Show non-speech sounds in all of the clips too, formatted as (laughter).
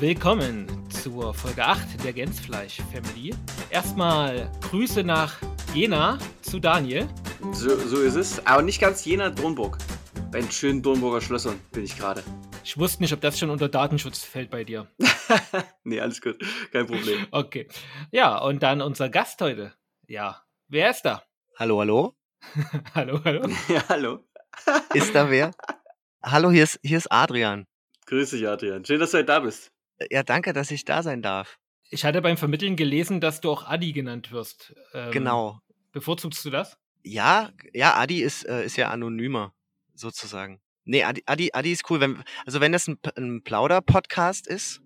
Willkommen zur Folge 8 der Gänsfleisch Family. Erstmal Grüße nach Jena zu Daniel. So, so ist es. Aber nicht ganz Jena, Dornburg. Bei den schönen Dornburger Schlössern bin ich gerade. Ich wusste nicht, ob das schon unter Datenschutz fällt bei dir. (laughs) nee, alles gut. Kein Problem. Okay. Ja, und dann unser Gast heute. Ja, wer ist da? Hallo, hallo? (laughs) hallo, hallo. (laughs) Ja, hallo. Ist da wer? Hallo, hier ist, hier ist Adrian. Grüß dich, Adrian. Schön, dass du heute da bist. Ja, danke, dass ich da sein darf. Ich hatte beim Vermitteln gelesen, dass du auch Adi genannt wirst. Ähm, Genau. Bevorzugst du das? Ja, ja, Adi ist, äh, ist ja anonymer, sozusagen. Nee, Adi, Adi, Adi ist cool. Wenn, also wenn das ein, ein Plauder-Podcast ist,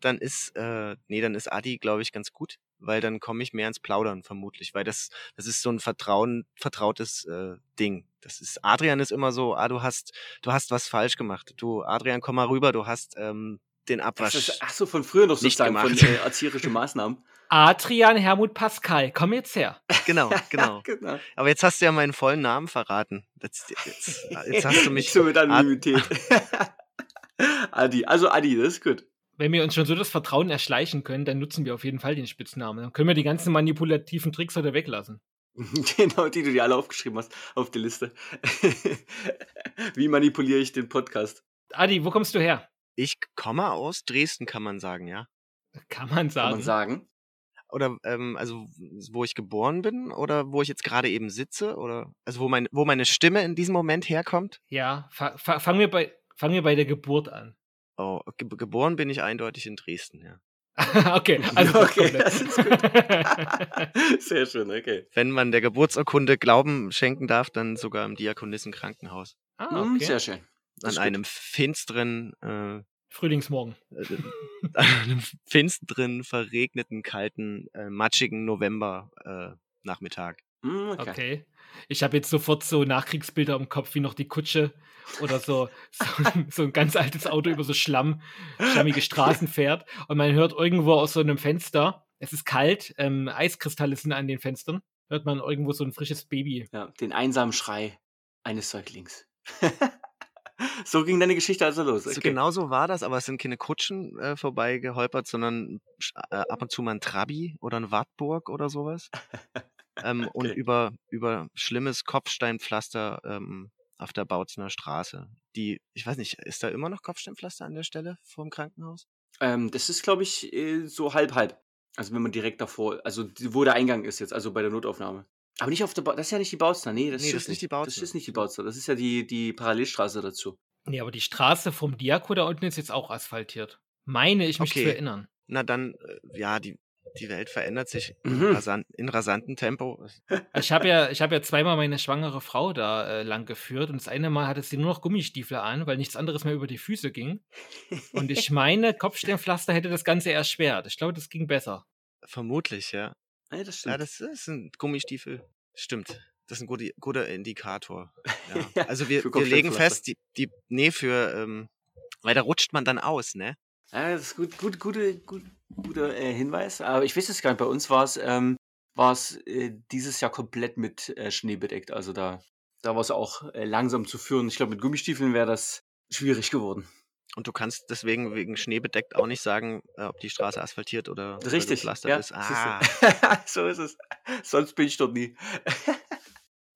dann ist, äh, nee, dann ist Adi, glaube ich, ganz gut, weil dann komme ich mehr ins Plaudern, vermutlich, weil das, das ist so ein Vertrauen, vertrautes äh, Ding. Das ist, Adrian ist immer so, ah, du hast, du hast was falsch gemacht. Du, Adrian, komm mal rüber, du hast ähm, den Abwasch. ist, ach so, von früher noch Nicht sozusagen, von äh, erzieherischen Maßnahmen. (laughs) Adrian Hermut Pascal, komm jetzt her. Genau, (laughs) genau. genau. Aber jetzt hast du ja meinen vollen Namen verraten. Jetzt, jetzt, jetzt hast du mich. so mit Anonymität. (laughs) Adi. Also Adi, das ist gut. Wenn wir uns schon so das Vertrauen erschleichen können, dann nutzen wir auf jeden Fall den Spitznamen. Dann können wir die ganzen manipulativen Tricks heute weglassen. genau, die du dir alle aufgeschrieben hast auf die Liste. Wie manipuliere ich den Podcast? Adi, wo kommst du her? Ich komme aus Dresden, kann man sagen, ja. Kann man sagen. Kann man sagen. Oder ähm, also wo ich geboren bin oder wo ich jetzt gerade eben sitze oder also wo mein, wo meine Stimme in diesem Moment herkommt. Ja, fa fa fangen, wir bei, fangen wir bei der Geburt an. Oh, ge geboren bin ich eindeutig in Dresden, ja. (laughs) okay, (laughs) also Okay, das ist gut. (laughs) Sehr schön, okay. Wenn man der Geburtsurkunde Glauben schenken darf, dann sogar im Diakonissenkrankenhaus. ah, Hm, okay. Sehr schön. An einem finsteren, äh, Frühlingsmorgen. äh, an einem finsteren, verregneten, kalten, äh, matschigen November äh. Hm, okay. Okay. Ich habe jetzt sofort so Nachkriegsbilder im Kopf, wie noch die Kutsche oder so, (laughs) so, so ein ganz altes Auto über so Schlamm, schlammige Straßen fährt und man hört irgendwo aus so einem Fenster, es ist kalt, ähm, Eiskristalle sind an den Fenstern, hört man irgendwo so ein frisches Baby. Ja, den einsamen Schrei eines Säuglings. (laughs) so ging deine Geschichte also los. So Okay. genau so war das, aber es sind keine Kutschen äh, vorbei geholpert, sondern äh, ab und zu mal ein Trabi oder ein Wartburg oder sowas. ähm, (laughs) Und Okay. über, über schlimmes Kopfsteinpflaster ähm, auf der Bautzener Straße. Die, ich weiß nicht, ist da immer noch Kopfsteinpflaster an der Stelle vorm Krankenhaus? Ähm, das ist, glaube ich, äh, so halb halb. Also wenn man direkt davor, also wo der Eingang ist jetzt, also bei der Notaufnahme. Aber nicht auf der ba das ist ja nicht die Bautzer, nee, das, Nee, das ist nicht die Das Bautzer. ist nicht die Bautzer, das ist ja die, die Parallelstraße dazu. Nee, aber die Straße vom Diako da unten ist jetzt auch asphaltiert. Meine ich mich Okay. zu erinnern. Na dann, äh, ja, die, die Welt verändert sich Mhm. in, rasan in rasantem Tempo. Ich habe ja, ich hab ja zweimal meine schwangere Frau da äh, lang geführt und das eine Mal hatte sie nur noch Gummistiefel an, weil nichts anderes mehr über die Füße ging. Und ich (laughs) meine, Kopfsteinpflaster hätte das Ganze erschwert. Ich glaube, das ging besser. Vermutlich, ja. Ja, das stimmt. Ja, das ist ein Gummistiefel. Stimmt. Das ist ein guter, guter Indikator. Ja. (laughs) Ja, also wir, wir legen fest, die, die, nee, für, ähm, weil da rutscht man dann aus, ne? Ja, das ist gut, gut, gute, gut, guter äh, Hinweis. Aber ich weiß es gar nicht. Bei uns war es ähm, war's, äh, dieses Jahr komplett mit äh, Schnee bedeckt. Also da, da war es auch äh, langsam zu führen. Ich glaube, mit Gummistiefeln wäre das schwierig geworden. Und du kannst deswegen wegen Schnee bedeckt auch nicht sagen, äh, ob die Straße asphaltiert oder, oder Richtig. gepflastert Ja, ist. Ah, (laughs) so ist es. Sonst bin ich dort nie. (laughs)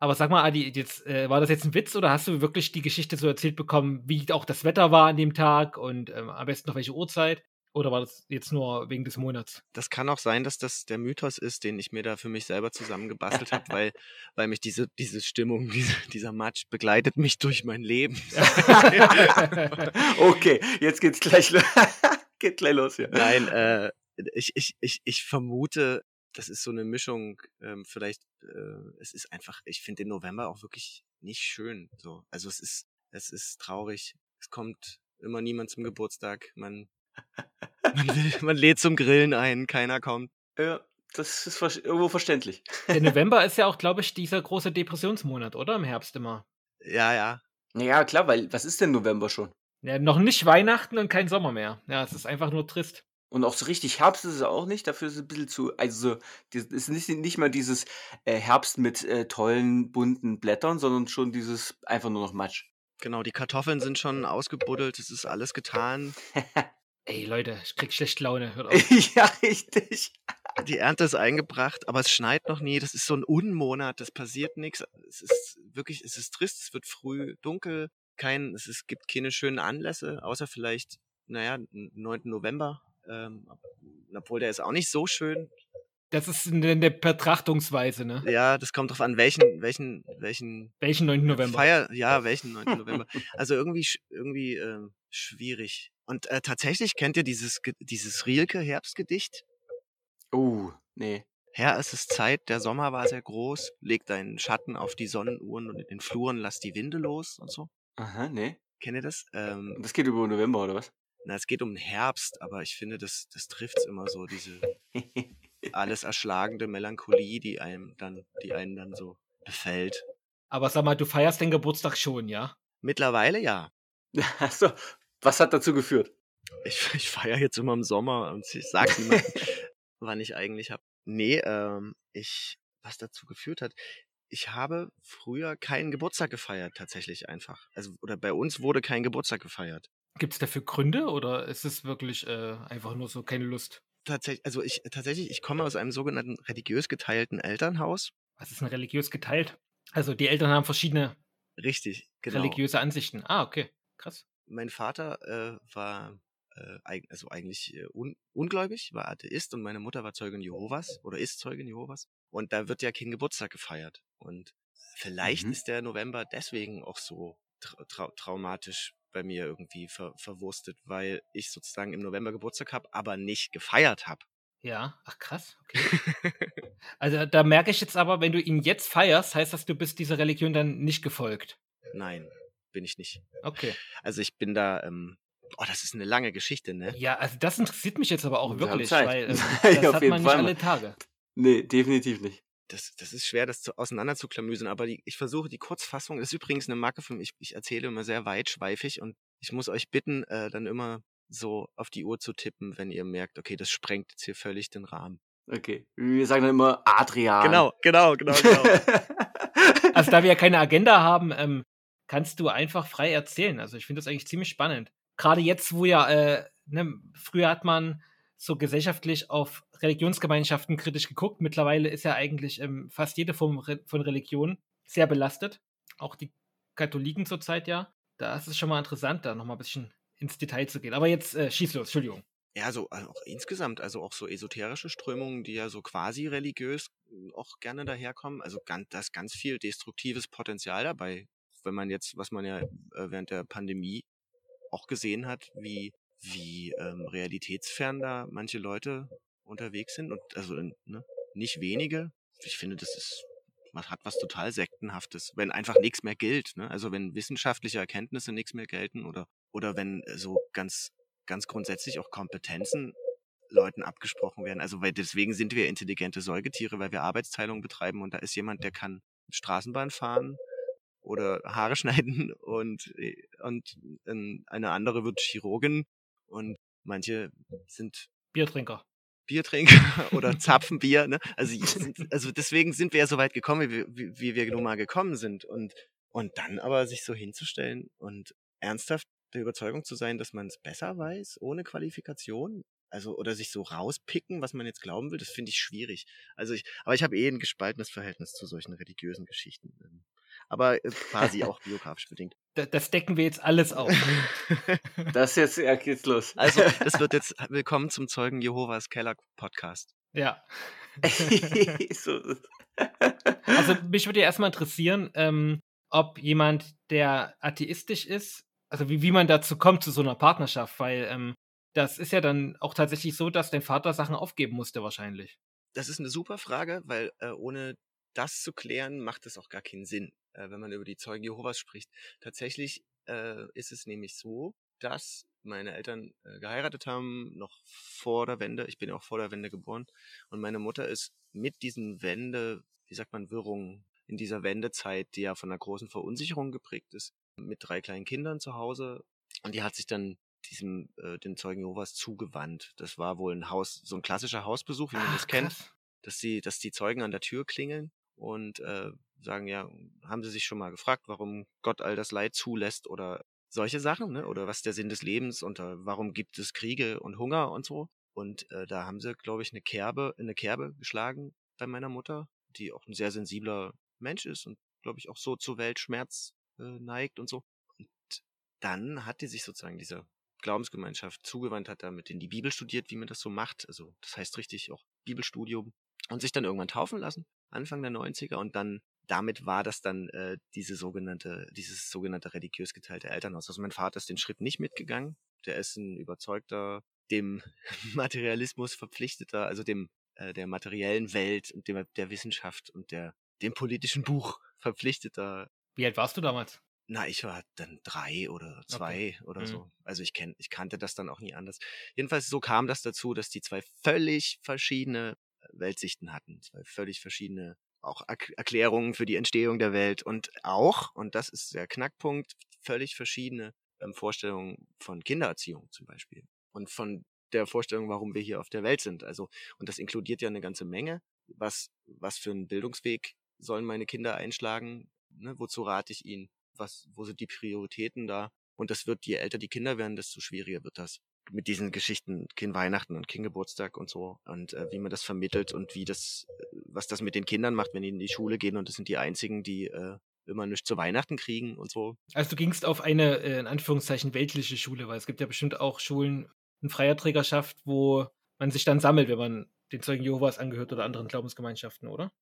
Aber sag mal, Adi, jetzt, äh, war das jetzt ein Witz oder hast du wirklich die Geschichte so erzählt bekommen, wie auch das Wetter war an dem Tag und ähm, am besten noch welche Uhrzeit? Oder war das jetzt nur wegen des Monats? das kann auch sein, dass das der Mythos ist, den ich mir da für mich selber zusammengebastelt habe, weil, (laughs) weil mich diese, diese Stimmung, diese, dieser Matsch begleitet mich durch mein Leben. (laughs) okay, jetzt geht's gleich, lo- (laughs) geht gleich los hier. Nein, äh, ich, ich, ich, ich vermute, das ist so eine Mischung, ähm, vielleicht, äh, es ist einfach, ich finde den November auch wirklich nicht schön. So. Also es ist, es ist traurig. Es kommt immer niemand zum Geburtstag. Man, man, (laughs) will, man lädt zum Grillen ein, keiner kommt. Ja, das ist ver- irgendwo verständlich. Der (laughs) November ist ja auch, glaube ich, dieser große Depressionsmonat, oder? Im Herbst immer. Ja, ja. Ja, klar, weil was ist denn November schon? Ja, noch nicht Weihnachten und kein Sommer mehr. Ja, es ist einfach nur trist. Und auch so richtig Herbst ist es auch nicht, dafür ist es ein bisschen zu, also so, es ist nicht, nicht mal dieses äh, Herbst mit äh, tollen, bunten Blättern, sondern schon dieses einfach nur noch Matsch. Genau, die Kartoffeln sind schon ausgebuddelt, es ist alles getan. (laughs) Ey, Leute, ich krieg schlecht Laune. Hört (laughs) auf. ja, richtig. Die Ernte ist eingebracht, aber es schneit noch nie. Das ist so ein Unmonat, das passiert nichts. Es ist wirklich, es ist trist, es wird früh dunkel. Kein, es, ist, gibt keine schönen Anlässe, außer vielleicht, naja, 9. November. Ähm, obwohl der ist auch nicht so schön. Das ist eine, eine Betrachtungsweise, ne? Ja, das kommt drauf an, welchen, welchen, welchen Welchen 9. November? Feier, ja, welchen 9. (laughs) November. Also irgendwie, irgendwie ähm, schwierig. Und äh, tatsächlich kennt ihr dieses, dieses Rielke Herbstgedicht? Uh, nee. Herr, es ist Zeit, der Sommer war sehr groß, leg deinen Schatten auf die Sonnenuhren und in den Fluren lass die Winde los und so. Aha, nee. Kennt ihr das? Ähm, Das geht über November, oder was? na, es geht um den Herbst, aber ich finde, das, das trifft's immer so, diese (laughs) alles erschlagende Melancholie, die einem dann, die einen dann so befällt. Aber sag mal, du feierst den Geburtstag schon, ja? Mittlerweile ja. (laughs) Achso, was hat dazu geführt? Ich, (laughs) ich feiere jetzt immer im Sommer und ich sag niemandem, (laughs) wann ich eigentlich habe. Nee, ähm, ich, was dazu geführt hat, ich habe früher keinen Geburtstag gefeiert, tatsächlich einfach. Also, oder bei uns wurde kein Geburtstag gefeiert. Gibt es dafür Gründe oder ist es wirklich äh, einfach nur so keine Lust? Tatsächlich, also ich, tatsächlich, ich komme aus einem sogenannten religiös geteilten Elternhaus. Was ist denn religiös geteilt? Also die Eltern haben verschiedene Richtig, genau. religiöse Ansichten. Ah, okay. Krass. Mein Vater äh, war äh, also eigentlich äh, un ungläubig, war Atheist und meine Mutter war Zeugin Jehovas oder ist Zeugin Jehovas. Und da wird ja kein Geburtstag gefeiert. Und vielleicht Mhm. ist der November deswegen auch so tra trau traumatisch bei mir irgendwie ver verwurstet, weil ich sozusagen im November Geburtstag habe, aber nicht gefeiert habe. Ja, ach krass, okay. Also da merke ich jetzt aber, wenn du ihn jetzt feierst, heißt das, du bist dieser Religion dann nicht gefolgt. Nein, bin ich nicht. Okay. Also ich bin da, ähm, oh, das ist eine lange Geschichte, ne? Ja, also das interessiert mich jetzt aber auch Wir wirklich, weil ähm, (laughs) Ja, das auf hat man nicht Fall. alle Tage. Nee, definitiv nicht. das, das ist schwer, das zu, auseinander zu klamüsern, aber die, ich versuche die Kurzfassung. Das ist übrigens eine Marke für mich. Ich erzähle immer sehr weitschweifig und ich muss euch bitten, äh, dann immer so auf die Uhr zu tippen, wenn ihr merkt, okay, das sprengt jetzt hier völlig den Rahmen. Okay. Wir sagen dann immer Adrian. Genau, genau, genau, genau. (laughs) Also da wir ja keine Agenda haben, ähm, kannst du einfach frei erzählen. Also ich finde das eigentlich ziemlich spannend. Gerade jetzt, wo ja, äh, ne, früher hat man so gesellschaftlich auf Religionsgemeinschaften kritisch geguckt. Mittlerweile ist ja eigentlich ähm, fast jede Form von Religion sehr belastet. Auch die Katholiken zurzeit ja. Da ist es schon mal interessant, da nochmal ein bisschen ins Detail zu gehen. Aber jetzt äh, schieß los, Entschuldigung. Ja, so also auch insgesamt, also auch so esoterische Strömungen, die ja so quasi religiös äh, auch gerne daherkommen. Also ganz, da ist ganz viel destruktives Potenzial dabei. Wenn man jetzt, was man ja äh, während der Pandemie auch gesehen hat, wie, wie ähm, realitätsfern da manche Leute unterwegs sind und also ne, nicht wenige. Ich finde, das ist was hat was total sektenhaftes, wenn einfach nichts mehr gilt, ne? Also wenn wissenschaftliche Erkenntnisse nichts mehr gelten oder oder wenn äh, so ganz ganz grundsätzlich auch Kompetenzen Leuten abgesprochen werden. Also weil deswegen sind wir intelligente Säugetiere, weil wir Arbeitsteilung betreiben und da ist jemand, der kann Straßenbahn fahren oder Haare (laughs) schneiden und äh, und ähm, eine andere wird Chirurgin und manche sind Biertrinker. Biertrinker (laughs) oder zapfen Bier. Ne? Also, also deswegen sind wir ja so weit gekommen, wie, wie, wie wir nun mal gekommen sind. Und, und dann aber sich so hinzustellen und ernsthaft der Überzeugung zu sein, dass man es besser weiß, ohne Qualifikation. Also, oder sich so rauspicken, was man jetzt glauben will, das finde ich schwierig. Also ich, aber ich habe eh ein gespaltenes Verhältnis zu solchen religiösen Geschichten. Aber äh, quasi (laughs) auch biografisch bedingt. Da, das decken wir jetzt alles auf. (laughs) Das jetzt, ja, geht's los. Also, das wird (laughs) jetzt willkommen zum Zeugen Jehovas Keller Podcast. ja. so. Also mich würde ja erstmal interessieren, ähm, ob jemand, der atheistisch ist, also wie, wie man dazu kommt zu so einer Partnerschaft, weil ähm, das ist ja dann auch tatsächlich so, dass dein Vater Sachen aufgeben musste wahrscheinlich. Das ist eine super Frage, weil äh, ohne das zu klären, macht es auch gar keinen Sinn, äh, wenn man über die Zeugen Jehovas spricht. Tatsächlich äh, ist es nämlich so, dass meine Eltern äh, geheiratet haben, noch vor der Wende. Ich bin ja auch vor der Wende geboren. Und meine Mutter ist mit diesen Wende, wie sagt man, Wirrungen, in dieser Wendezeit, die ja von einer großen Verunsicherung geprägt ist, mit drei kleinen Kindern zu Hause. Und die hat sich dann diesem, äh, den Zeugen Jehovas zugewandt. Das war wohl ein Haus, so ein klassischer Hausbesuch, wie man das kennt krass. dass die, dass die Zeugen an der Tür klingeln und äh, sagen, ja, haben sie sich schon mal gefragt, warum Gott all das Leid zulässt oder solche Sachen, ne? Oder was der Sinn des Lebens und äh, warum gibt es Kriege und Hunger und so. Und äh, da haben sie, glaube ich, eine Kerbe, eine Kerbe geschlagen bei meiner Mutter, die auch ein sehr sensibler Mensch ist und, glaube ich, auch so zu Weltschmerz äh, neigt und so. Und dann hat die sich sozusagen dieser Glaubensgemeinschaft zugewandt, hat damit in die Bibel studiert, wie man das so macht. Also das heißt richtig auch Bibelstudium und sich dann irgendwann taufen lassen, Anfang der 90er und dann damit war das dann äh, diese sogenannte, dieses sogenannte religiös geteilte Elternhaus. Also mein Vater ist den Schritt nicht mitgegangen. Der ist ein überzeugter, dem (laughs) Materialismus verpflichteter, also dem äh, der materiellen Welt und dem der Wissenschaft und der dem politischen Buch (laughs) verpflichteter. Wie alt warst du damals? Na, ich war dann drei oder zwei okay. oder mhm. so. Also ich kenn, ich kannte das dann auch nie anders. Jedenfalls so kam das dazu, dass die zwei völlig verschiedene Weltsichten hatten, zwei völlig verschiedene auch Erklärungen für die Entstehung der Welt und auch, und das ist der Knackpunkt, völlig verschiedene ähm, Vorstellungen von Kindererziehung zum Beispiel und von der Vorstellung, warum wir hier auf der Welt sind. Also, und das inkludiert ja eine ganze Menge. Was, was für einen Bildungsweg sollen meine Kinder einschlagen? Ne? Wozu rate ich ihnen? Was, wo sind die Prioritäten da? Und das wird, je älter die Kinder werden, desto schwieriger wird das mit diesen Geschichten Kind Weihnachten und Kind Geburtstag und so und äh, wie man das vermittelt und wie das, äh, was das mit den Kindern macht, wenn die in die Schule gehen und das sind die einzigen, die äh, immer nichts zu Weihnachten kriegen und so. Also du gingst auf eine, äh, in Anführungszeichen, weltliche Schule, weil es gibt ja bestimmt auch Schulen in freier Trägerschaft, wo man sich dann sammelt, wenn man den Zeugen Jehovas angehört oder anderen Glaubensgemeinschaften, oder?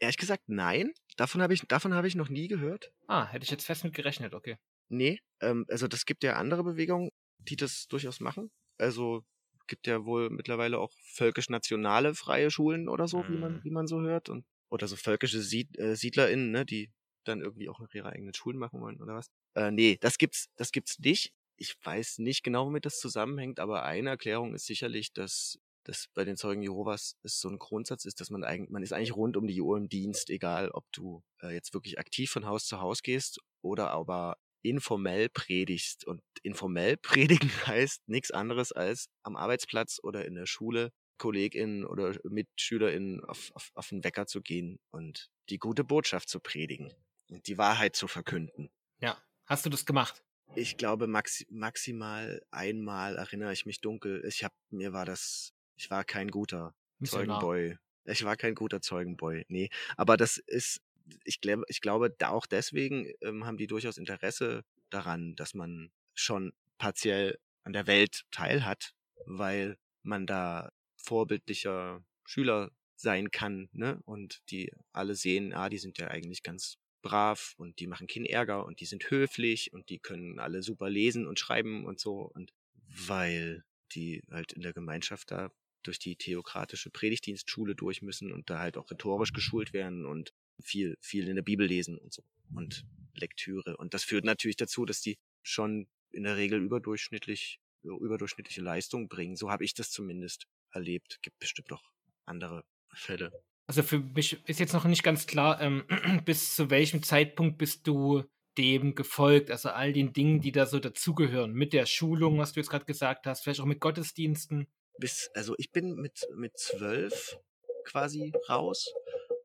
Ehrlich gesagt, nein. Davon habe ich, davon habe ich noch nie gehört. Ah, hätte ich jetzt fest mit gerechnet, okay. Nee, ähm, also das gibt ja andere Bewegungen, die das durchaus machen. Also gibt ja wohl mittlerweile auch völkisch-nationale freie Schulen oder so, mhm. wie man, mhm. wie man so hört. Und, oder so völkische Sied, äh, SiedlerInnen, ne, die dann irgendwie auch noch ihre eigenen Schulen machen wollen oder was. Äh, nee, das gibt's, das gibt's nicht. Ich weiß nicht genau, womit das zusammenhängt, aber eine Erklärung ist sicherlich, dass dass bei den Zeugen Jehovas es so ein Grundsatz ist, dass man eigentlich, man ist eigentlich rund um die Uhr im Dienst, egal ob du äh, jetzt wirklich aktiv von Haus zu Haus gehst oder aber informell predigst. Und informell (laughs) predigen heißt nichts anderes als am Arbeitsplatz oder in der Schule KollegInnen oder MitschülerInnen auf, auf, auf den Wecker zu gehen und die gute Botschaft zu predigen und die Wahrheit zu verkünden. Ja, hast du das gemacht? Ich glaube maxi maximal einmal erinnere ich mich dunkel. Ich habe mir war das, ich war kein guter. Zeugenboy. Ich war kein guter Zeugenboy. Nee, aber das ist ich glaube, ich glaube, da auch deswegen ähm, haben die durchaus Interesse daran, dass man schon partiell an der Welt teilhat, weil man da vorbildlicher Schüler sein kann, ne? Und die alle sehen, ah, die sind ja eigentlich ganz brav und die machen keinen Ärger und die sind höflich und die können alle super lesen und schreiben und so und weil die halt in der Gemeinschaft da durch die theokratische Predigtdienstschule durch müssen und da halt auch rhetorisch geschult werden und viel, viel in der Bibel lesen und so und Lektüre. Und das führt natürlich dazu, dass die schon in der Regel überdurchschnittlich, überdurchschnittliche Leistung bringen. So habe ich das zumindest erlebt. Gibt bestimmt auch andere Fälle. Also für mich ist jetzt noch nicht ganz klar, ähm, (clears throat) bis zu welchem Zeitpunkt bist du dem gefolgt, also all den Dingen, die da so dazugehören, mit der Schulung, was du jetzt gerade gesagt hast, vielleicht auch mit Gottesdiensten. Bis, also ich bin mit, mit zwölf quasi raus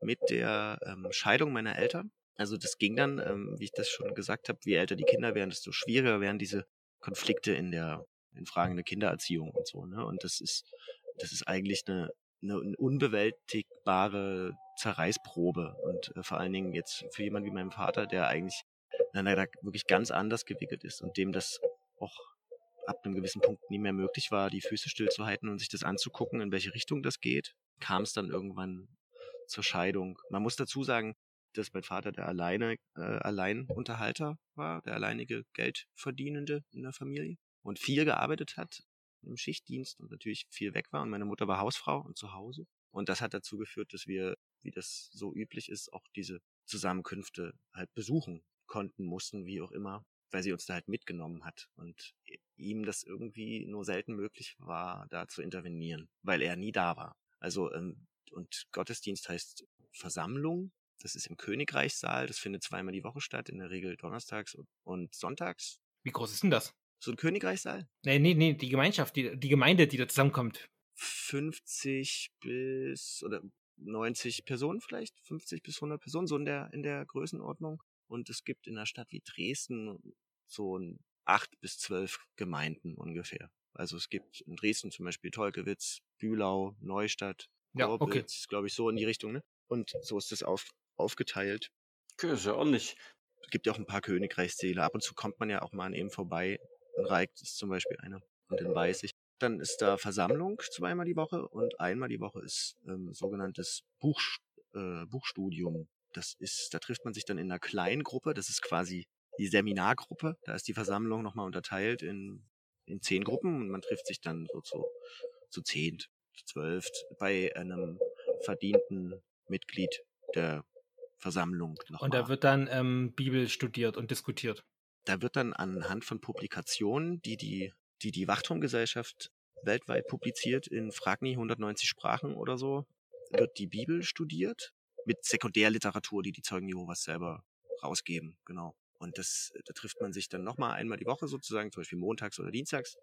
mit der ähm, Scheidung meiner Eltern. Also das ging dann, ähm, wie ich das schon gesagt habe, je älter die Kinder werden, desto schwieriger werden diese Konflikte in der in Fragen der Kindererziehung und so. Ne? Und das ist das ist eigentlich eine, eine, unbewältigbare Zerreißprobe und äh, vor allen Dingen jetzt für jemanden wie meinen Vater, der eigentlich na, wirklich ganz anders gewickelt ist und dem das auch ab einem gewissen Punkt nie mehr möglich war, die Füße stillzuhalten und sich das anzugucken, in welche Richtung das geht, kam es dann irgendwann zur Scheidung. Man muss dazu sagen, dass mein Vater der alleine äh, Alleinunterhalter war, der alleinige Geldverdienende in der Familie und viel gearbeitet hat im Schichtdienst und natürlich viel weg war und meine Mutter war Hausfrau und zu Hause und das hat dazu geführt, dass wir, wie das so üblich ist, auch diese Zusammenkünfte halt besuchen konnten, mussten, wie auch immer, weil sie uns da halt mitgenommen hat und ihm das irgendwie nur selten möglich war, da zu intervenieren, weil er nie da war. Also ähm, und Gottesdienst heißt Versammlung. Das ist im Königreichssaal. Das findet zweimal die Woche statt, in der Regel donnerstags und sonntags. Wie groß ist denn das? So ein Königreichssaal? Nee, nee, nee, die Gemeinschaft, die, die Gemeinde, die da zusammenkommt. 50 bis oder 90 Personen vielleicht, 50 bis 100 Personen, so in der, in der Größenordnung. Und es gibt in einer Stadt wie Dresden so ein acht bis zwölf Gemeinden ungefähr. Also es gibt in Dresden zum Beispiel Tolkewitz, Bühlau, Neustadt, Ja, okay. Korbitz, glaube ich, so in die Richtung. Ne? Und so ist das auf, aufgeteilt. Okay, ist ja ordentlich. Es gibt ja auch ein paar Königreichssäle. Ab und zu kommt man ja auch mal an eben vorbei. In Reik ist zum Beispiel einer. Und in Weißig. Dann ist da Versammlung zweimal die Woche und einmal die Woche ist ähm, sogenanntes Buch, äh, Buchstudium. Das ist, da trifft man sich dann in einer kleinen Gruppe. Das ist quasi die Seminargruppe. Da ist die Versammlung nochmal unterteilt in, in zehn Gruppen und man trifft sich dann so zu, zu zehn, zu zwölf bei einem verdienten Mitglied der Versammlung nochmal. Und da wird dann ähm, Bibel studiert und diskutiert. da wird dann anhand von Publikationen, die die, die, die Wachturmgesellschaft weltweit publiziert, in Fragni 190 Sprachen oder so, wird die Bibel studiert mit Sekundärliteratur, die die Zeugen Jehovas selber rausgeben, genau. Und das, da trifft man sich dann nochmal einmal die Woche sozusagen, zum Beispiel montags oder dienstags.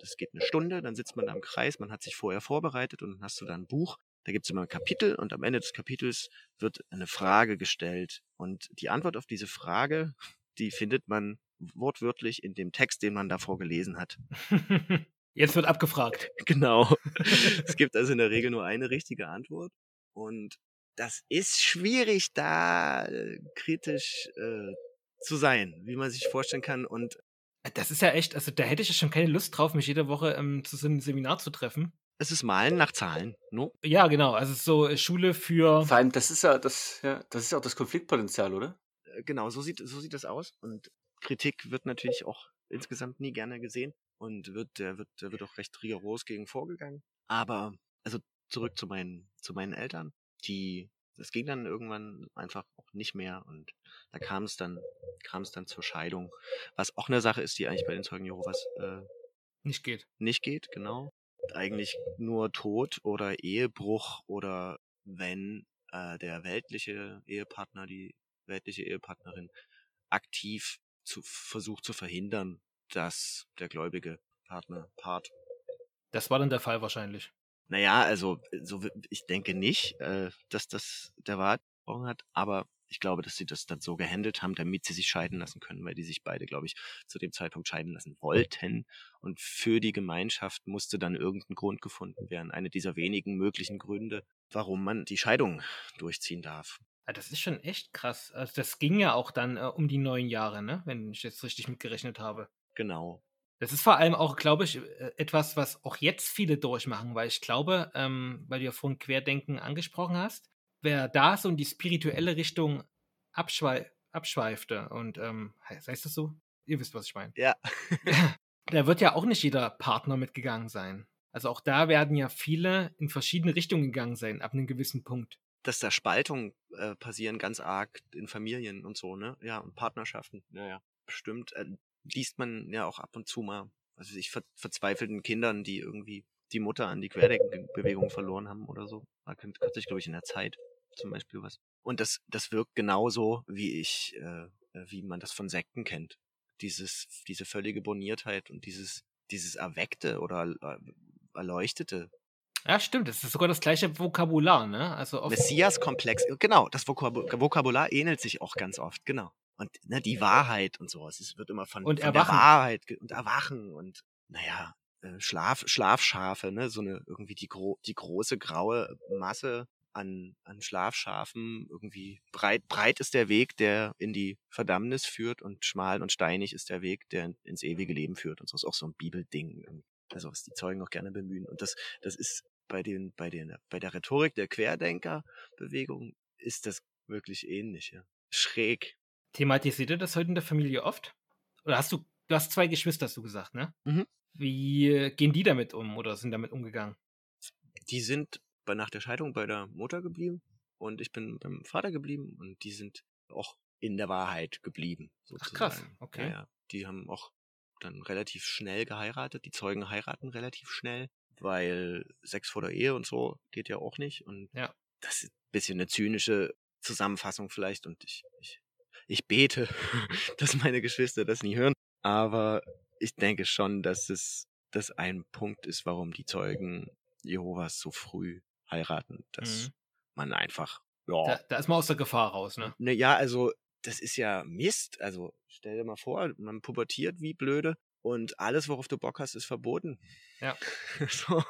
Das geht eine Stunde, dann sitzt man da im Kreis, man hat sich vorher vorbereitet und dann hast du da ein Buch. Da gibt es immer ein Kapitel und am Ende des Kapitels wird eine Frage gestellt. Und die Antwort auf diese Frage, die findet man wortwörtlich in dem Text, den man davor gelesen hat. (laughs) Jetzt wird abgefragt. (laughs) Genau. es gibt also in der Regel nur eine richtige Antwort. Und das ist schwierig, da kritisch äh, zu sein, wie man sich vorstellen kann. Und Das ist ja echt, also da hätte ich ja schon keine Lust drauf, mich jede Woche ähm, zu so einem Seminar zu treffen. es ist Malen nach Zahlen. No? Ja, genau. Also so äh, Schule für. Vor allem, das ist ja das, ja, das ist ja auch das Konfliktpotenzial, oder? Äh, Genau, so sieht, so sieht das aus. Und Kritik wird natürlich auch insgesamt nie gerne gesehen und wird, der wird, da wird auch recht rigoros gegen vorgegangen. Aber, also zurück zu meinen, zu meinen Eltern, die, das ging dann irgendwann einfach auch nicht mehr und da kam es dann, kam es dann zur Scheidung. Was auch eine Sache ist, die eigentlich bei den Zeugen Jehovas äh, Nicht geht. nicht geht, genau. Eigentlich nur Tod oder Ehebruch oder wenn äh, der weltliche Ehepartner, die weltliche Ehepartnerin aktiv zu, versucht zu verhindern, dass der gläubige Partner, Part, Das war dann der Fall wahrscheinlich. Naja, also so, ich denke nicht, äh, dass das der Wahrheit gesprochen hat, aber ich glaube, dass sie das dann so gehandelt haben, damit sie sich scheiden lassen können, weil die sich beide, glaube ich, zu dem Zeitpunkt scheiden lassen wollten. Und für die Gemeinschaft musste dann irgendein Grund gefunden werden. Eine dieser wenigen möglichen Gründe, warum man die Scheidung durchziehen darf. Ja, das ist schon echt krass. Also das ging ja auch dann äh, um die neun Jahre, ne? Wenn ich jetzt richtig mitgerechnet habe. Genau. Das ist vor allem auch, glaube ich, äh, etwas, was auch jetzt viele durchmachen, weil ich glaube, ähm, weil du ja vorhin Querdenken angesprochen hast, wer da so in die spirituelle Richtung abschwei abschweifte und ähm, he- heißt das so? Ihr wisst, was ich meine. Ja. (laughs) Da wird ja auch nicht jeder Partner mitgegangen sein. Also auch da werden ja viele in verschiedene Richtungen gegangen sein, ab einem gewissen Punkt. Dass da Spaltungen äh, passieren ganz arg in Familien und so, ne? Ja, und Partnerschaften. Ja, ja. Bestimmt äh, liest man ja auch ab und zu mal, weiß ich, ver verzweifelten Kindern, die irgendwie die Mutter an die Querdenkenbewegung verloren haben oder so. Da könnte sich, glaube ich, in der Zeit zum Beispiel was. Und das, das wirkt genauso, wie ich, äh, wie man das von Sekten kennt. Dieses, diese völlige Boniertheit und dieses, dieses Erweckte oder äh, Erleuchtete, Ja, stimmt. Das ist sogar das gleiche Vokabular, ne? Also Messias-Komplex, genau, das Vokab Vokabular ähnelt sich auch ganz oft, genau. Und ne, die Wahrheit und sowas, es wird immer von, Und von der Erwachen. Wahrheit und Erwachen und naja, äh, Schlaf, Schlafschafe, ne, so eine irgendwie die, gro die große graue Masse an, an Schlafschafen, irgendwie breit, breit ist der Weg, der in die Verdammnis führt und schmal und steinig ist der Weg, der in- ins ewige Leben führt und so ist auch so ein Bibelding, also was die Zeugen auch gerne bemühen und das, das ist bei den, bei den, bei der Rhetorik der Querdenkerbewegung ist das wirklich ähnlich, ja. Schräg. Thematisiert ihr das heute in der Familie oft? Oder hast du, du hast zwei Geschwister, hast du gesagt, ne? Mhm. Wie gehen die damit um oder sind damit umgegangen? Die sind bei, nach der Scheidung bei der Mutter geblieben und ich bin beim Vater geblieben und die sind auch in der Wahrheit geblieben. Sozusagen. krass, okay. Ja, ja. Die haben auch dann relativ schnell geheiratet. Die Zeugen heiraten relativ schnell, weil Sex vor der Ehe und so geht ja auch nicht. Und Ja. das ist ein bisschen eine zynische Zusammenfassung vielleicht und ich, ich, ich bete, (laughs) dass meine Geschwister das nie hören. Aber ich denke schon, dass es das ein Punkt ist, warum die Zeugen Jehovas so früh heiraten, dass Mhm. man einfach, ja, Da, da ist man aus der Gefahr raus, ne? Ne, ja, also das ist ja Mist. Also stell dir mal vor, man pubertiert wie blöde und alles, worauf du Bock hast, ist verboten. Ja. (laughs) so.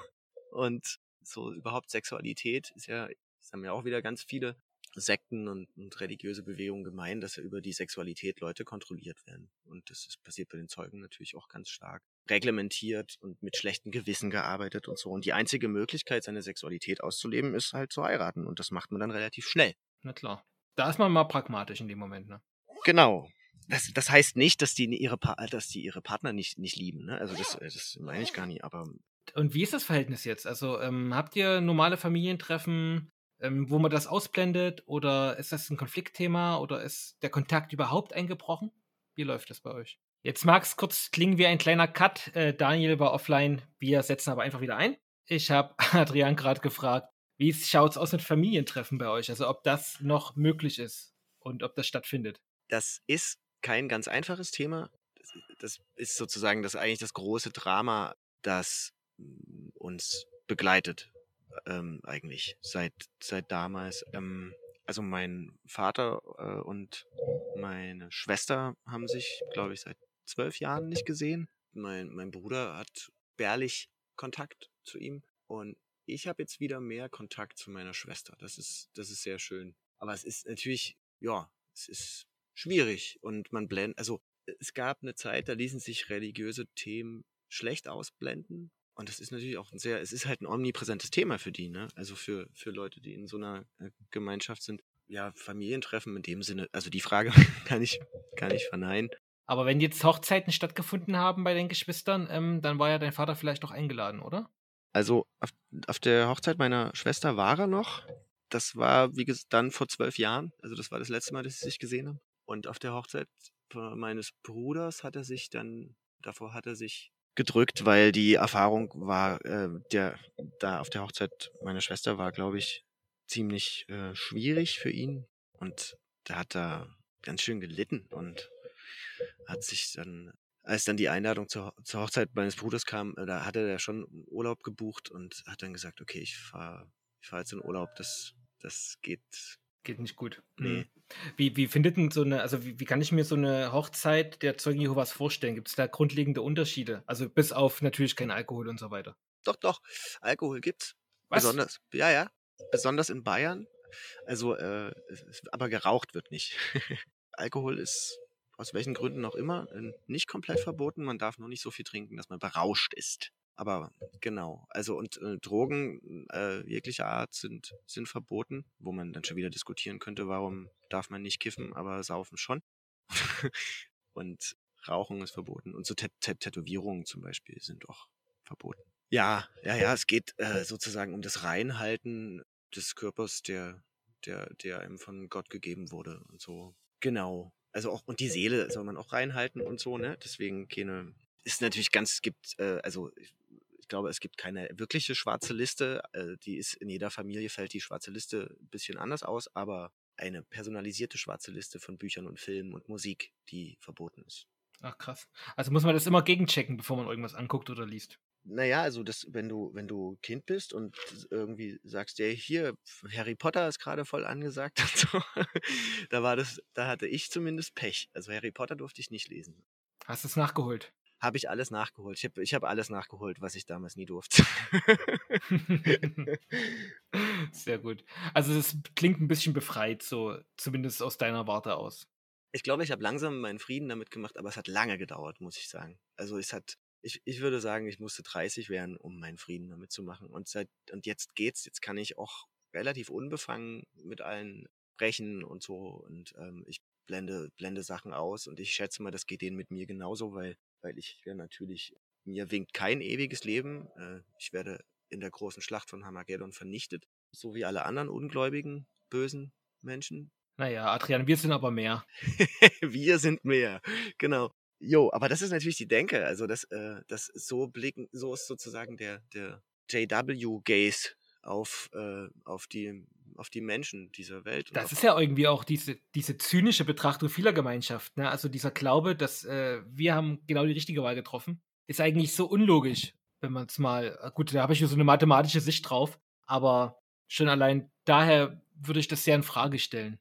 Und so überhaupt Sexualität ist ja, das haben ja auch wieder ganz viele Sekten und, und religiöse Bewegungen gemeint, dass ja über die Sexualität Leute kontrolliert werden. Und das ist passiert bei den Zeugen natürlich auch ganz stark. Reglementiert und mit schlechtem Gewissen gearbeitet und so. Und die einzige Möglichkeit, seine Sexualität auszuleben, ist halt zu heiraten. Und das macht man dann relativ schnell. Na klar. Da ist man mal pragmatisch in dem Moment, ne? Genau. Das, das heißt nicht, dass die ihre, pa dass die ihre Partner nicht, nicht lieben. Ne? Also das, das meine ich gar nicht. Aber Und wie ist das Verhältnis jetzt? Also ähm, habt ihr normale Familientreffen, ähm, wo man das ausblendet? Oder ist das ein Konfliktthema? Oder ist der Kontakt überhaupt eingebrochen? Wie läuft das bei euch? Jetzt mag es kurz klingen wie ein kleiner Cut. Äh, Daniel war offline. Wir setzen aber einfach wieder ein. Ich habe (laughs) Adrian gerade gefragt, wie schaut es aus mit Familientreffen bei euch? Also ob das noch möglich ist und ob das stattfindet. das ist kein ganz einfaches Thema. Das, das ist sozusagen das eigentlich das große Drama, das mm, uns begleitet, ähm, eigentlich seit, seit damals. Ähm, also mein Vater äh, und meine Schwester haben sich, glaube ich, seit zwölf Jahren nicht gesehen. Mein, mein Bruder hat spärlich Kontakt zu ihm und ich habe jetzt wieder mehr Kontakt zu meiner Schwester. Das ist, das ist sehr schön. Aber es ist natürlich, ja, es ist schwierig und man blendet, also es gab eine Zeit, da ließen sich religiöse Themen schlecht ausblenden. Und das ist natürlich auch ein sehr, es ist halt ein omnipräsentes Thema für die, ne? Also für, für Leute, die in so einer äh, Gemeinschaft sind. Ja, Familientreffen in dem Sinne, also die Frage (laughs) kann ich, kann ich verneinen. Aber wenn jetzt Hochzeiten stattgefunden haben bei den Geschwistern, ähm, dann war ja dein Vater vielleicht auch eingeladen, oder? Also auf, auf der Hochzeit meiner Schwester war er noch. Das war, wie gesagt, dann vor zwölf Jahren. Also das war das letzte Mal, dass sie sich gesehen haben. Und auf der Hochzeit von meines Bruders hat er sich dann, davor hat er sich gedrückt, weil die Erfahrung war, äh, der da auf der Hochzeit meiner Schwester war, glaube ich, ziemlich äh, schwierig für ihn. Und da hat er ganz schön gelitten und hat sich dann, als dann die Einladung zur, zur Hochzeit meines Bruders kam, äh, da hatte er schon Urlaub gebucht und hat dann gesagt, okay, ich fahre ich fahr jetzt in Urlaub, das, das geht. Geht nicht gut. Nee. Hm. Wie, wie findet denn so eine, also wie, wie kann ich mir so eine Hochzeit der Zeugen Jehovas vorstellen? Gibt es da grundlegende Unterschiede? Also bis auf natürlich kein Alkohol und so weiter. Doch, doch, Alkohol gibt's. Was? Besonders, ja, ja. Besonders in Bayern. Also, äh, aber geraucht wird nicht. (laughs) Alkohol ist aus welchen Gründen auch immer äh, nicht komplett verboten. Man darf nur nicht so viel trinken, dass man berauscht ist. Aber genau, also und äh, Drogen äh, jeglicher Art sind, sind verboten, wo man dann schon wieder diskutieren könnte, warum darf man nicht kiffen, aber saufen schon. (laughs) und Rauchen ist verboten. Und so Tät Tät Tätowierungen zum Beispiel sind auch verboten. Ja, ja, ja, es geht äh, sozusagen um das Reinhalten des Körpers, der, der, der einem von Gott gegeben wurde und so. Genau. Also auch, und die Seele soll man auch reinhalten und so, ne? Deswegen keine, ist natürlich ganz, gibt, äh, also glaube, es gibt keine wirkliche schwarze Liste. Äh, die ist in jeder Familie fällt die schwarze Liste ein bisschen anders aus, aber eine personalisierte schwarze Liste von Büchern und Filmen und Musik, die verboten ist. Ach krass. Also muss man das immer gegenchecken, bevor man irgendwas anguckt oder liest. Naja, also das, wenn du, wenn du Kind bist und irgendwie sagst, ja, hier, Harry Potter ist gerade voll angesagt (laughs) und so, da war das, da hatte ich zumindest Pech. Also Harry Potter durfte ich nicht lesen. Hast du es nachgeholt? Habe ich alles nachgeholt. Ich habe ich hab alles nachgeholt, was ich damals nie durfte. (laughs) Sehr gut. Also es klingt ein bisschen befreit, so zumindest aus deiner Warte aus. ich glaube, ich habe langsam meinen Frieden damit gemacht, aber es hat lange gedauert, muss ich sagen. Also es hat, ich, ich würde sagen, ich musste 30 werden, um meinen Frieden damit zu machen. Und seit, und jetzt geht's, jetzt kann ich auch relativ unbefangen mit allen sprechen und so. Und ähm, ich blende, blende Sachen aus und ich schätze mal, das geht denen mit mir genauso, weil, weil ich ja natürlich, mir winkt kein ewiges Leben. Äh, ich werde in der großen Schlacht von Hamagedon vernichtet, so wie alle anderen ungläubigen, bösen Menschen, Naja, Adrian, wir sind aber mehr. (laughs) wir sind mehr. Genau. Jo, aber das ist natürlich die Denke. Also das, äh, das so blicken, so ist sozusagen der, der JW-Gaze auf, äh, auf die, auf die Menschen dieser Welt. Das ist ja irgendwie auch diese, diese zynische Betrachtung vieler Gemeinschaften. Ne? Also dieser Glaube, dass äh, wir haben genau die richtige Wahl getroffen, ist eigentlich so unlogisch, wenn man es mal. äh, Gut, da habe ich hier so eine mathematische Sicht drauf, aber schon allein daher würde ich das sehr in Frage stellen.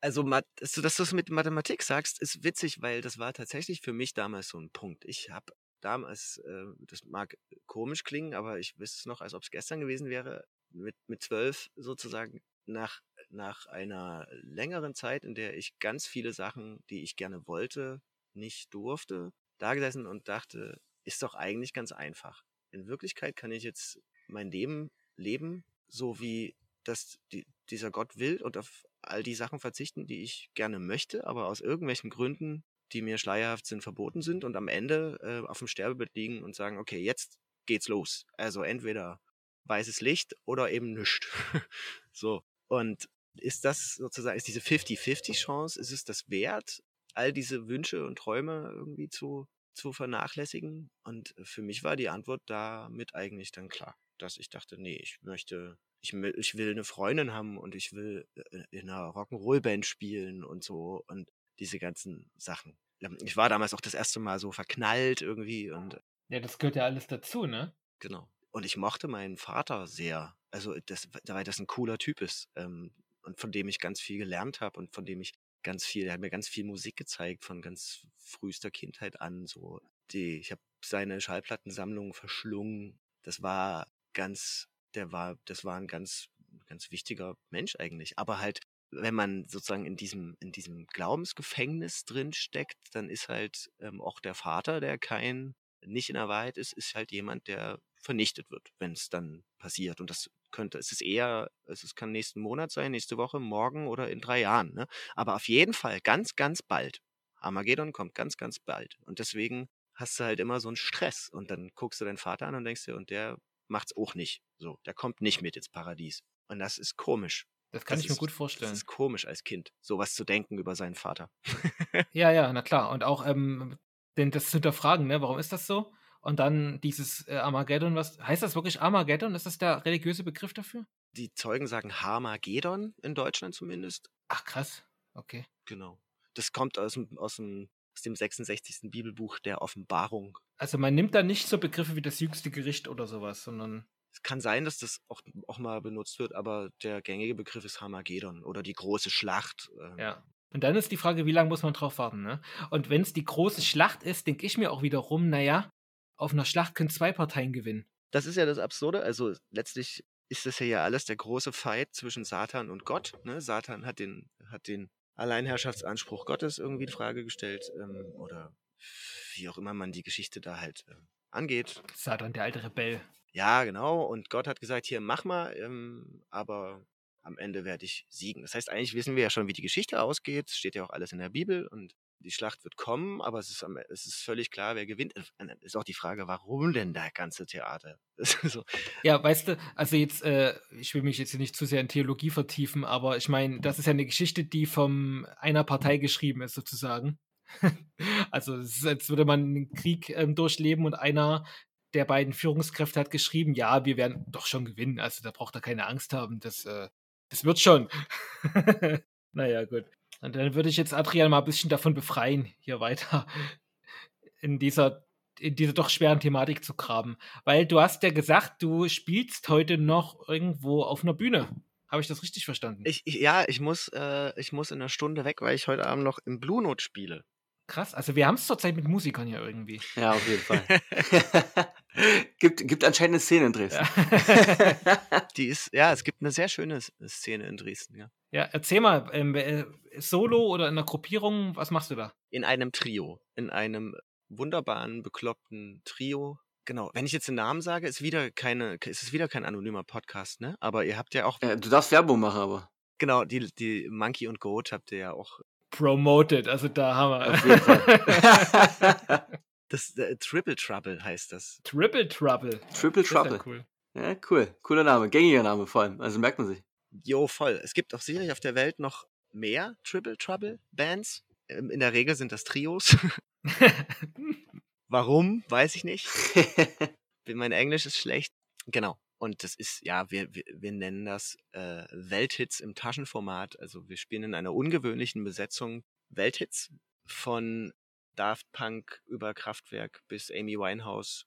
Also, dass du das mit Mathematik sagst, ist witzig, weil das war tatsächlich für mich damals so ein Punkt. Ich habe damals, äh, das mag komisch klingen, aber ich wüsste es noch, als ob es gestern gewesen wäre, mit, mit zwölf sozusagen nach, nach einer längeren Zeit, in der ich ganz viele Sachen, die ich gerne wollte, nicht durfte, da gesessen und dachte, ist doch eigentlich ganz einfach. In Wirklichkeit kann ich jetzt mein Leben leben, so wie das die, dieser Gott will und auf all die Sachen verzichten, die ich gerne möchte, aber aus irgendwelchen Gründen, die mir schleierhaft sind, verboten sind und am Ende äh, auf dem Sterbebett liegen und sagen, okay, jetzt geht's los. Also entweder weißes Licht oder eben nichts. (laughs) so. Und ist das sozusagen, ist diese 50-50-Chance, ist es das wert, all diese Wünsche und Träume irgendwie zu, zu vernachlässigen? Und für mich war die Antwort damit eigentlich dann klar, dass ich dachte, nee, ich möchte, ich, ich will eine Freundin haben und ich will äh, in einer Rock'n'Roll-Band spielen und so und diese ganzen Sachen. Ähm, ich war damals auch das erste Mal so verknallt irgendwie und. Ja, das gehört ja alles dazu, ne? Genau. Und ich mochte meinen Vater sehr. Also, das, weil das ein cooler Typ ist. Ähm, und von dem ich ganz viel gelernt habe und von dem ich ganz viel, er hat mir ganz viel Musik gezeigt, von ganz frühester Kindheit an. So, die, ich habe seine Schallplattensammlung verschlungen. Das war ganz, der war, das war ein ganz, ganz wichtiger Mensch eigentlich. Aber halt, wenn man sozusagen in diesem, in diesem Glaubensgefängnis drin steckt, dann ist halt ähm, auch der Vater, der kein, nicht in der Wahrheit ist, ist halt jemand, der vernichtet wird, wenn es dann passiert. Und das könnte, es ist eher, es kann nächsten Monat sein, nächste Woche, morgen oder in drei Jahren. Ne? Aber auf jeden Fall ganz, ganz bald. Armageddon kommt ganz, ganz bald. Und deswegen hast du halt immer so einen Stress. Und dann guckst du deinen Vater an und denkst dir, und der macht's auch nicht. So, der kommt nicht mit ins Paradies. Und das ist komisch. Das kann das ich mir gut vorstellen. Das ist komisch als Kind, sowas zu denken über seinen Vater. ja, ja, na klar. Und auch ähm, das zu hinterfragen, ne? Warum ist das so? Und dann dieses äh, Armageddon, was heißt das wirklich Armageddon? Ist das der religiöse Begriff dafür? Die Zeugen sagen Harmageddon in Deutschland zumindest. Ach krass, okay. Genau. Das kommt aus dem, aus dem, aus dem 66. Bibelbuch der Offenbarung. Also man nimmt da nicht so Begriffe wie das jüngste Gericht oder sowas, sondern. Es kann sein, dass das auch, auch mal benutzt wird, aber der gängige Begriff ist Harmageddon oder die große Schlacht. Ähm. Ja. Und dann ist die Frage, wie lange muss man drauf warten, ne? Und wenn es die große Schlacht ist, denke ich mir auch wiederum, naja, auf einer Schlacht können zwei Parteien gewinnen. Das ist ja das Absurde. Also letztlich ist das ja alles der große Fight zwischen Satan und Gott. Ne? Satan hat den, hat den Alleinherrschaftsanspruch Gottes irgendwie in Frage gestellt ähm, oder wie auch immer man die Geschichte da halt äh, angeht. Satan, der alte Rebell. Ja, genau. Und Gott hat gesagt, hier mach mal, ähm, aber am Ende werde ich siegen. Das heißt, eigentlich wissen wir ja schon, wie die Geschichte ausgeht. Steht ja auch alles in der Bibel und die Schlacht wird kommen, aber es ist, es ist völlig klar, wer gewinnt. Ist auch die Frage, warum denn der ganze Theater? (laughs) so. Ja, weißt du, also jetzt, äh, ich will mich jetzt nicht zu sehr in Theologie vertiefen, aber ich meine, das ist ja eine Geschichte, die von einer Partei geschrieben ist, sozusagen. (laughs) also es ist, als würde man einen Krieg ähm, durchleben und einer der beiden Führungskräfte hat geschrieben, ja, wir werden doch schon gewinnen. Also da braucht er keine Angst haben. Das, äh, das wird schon. (laughs) naja, gut. Und dann würde ich jetzt Adrian mal ein bisschen davon befreien, hier weiter (laughs) in dieser, in dieser doch schweren Thematik zu graben. Weil du hast ja gesagt, du spielst heute noch irgendwo auf einer Bühne. Habe ich das richtig verstanden? Ich, ich, ja, ich muss, äh, ich muss in einer Stunde weg, weil ich heute Abend noch im Blue Note spiele. Krass, also wir haben es zurzeit mit Musikern hier irgendwie. Ja, auf jeden Fall. (laughs) gibt, gibt anscheinend eine Szene in Dresden. Ja. Die ist, ja, es gibt eine sehr schöne Szene in Dresden, ja. Ja, erzähl mal, ähm, äh, Solo oder in einer Gruppierung, was machst du da? In einem Trio, in einem wunderbaren, bekloppten Trio. Genau, wenn ich jetzt den Namen sage, ist wieder keine, ist es wieder kein anonymer Podcast, ne? Aber ihr habt ja auch. Ja, du darfst Werbung machen, aber. Genau, die, die Monkey und Goat habt ihr ja auch. Promoted, also da haben wir. Auf jeden Fall. (laughs) Das äh, Triple Trouble heißt das. Triple Trouble. Triple Trouble. Ja cool. Ja, cool. Cooler Name. Gängiger Name vor allem. Also merkt man sich. Jo, voll. Es gibt auch sicherlich auf der Welt noch mehr Triple Trouble Bands. Ähm, in der Regel sind das Trios. (laughs) Warum? Weiß ich nicht. mein Englisch ist schlecht. Genau. Und das ist, ja, wir, wir, wir nennen das äh, Welthits im Taschenformat. Also wir spielen in einer ungewöhnlichen Besetzung Welthits von Daft Punk über Kraftwerk bis Amy Winehouse.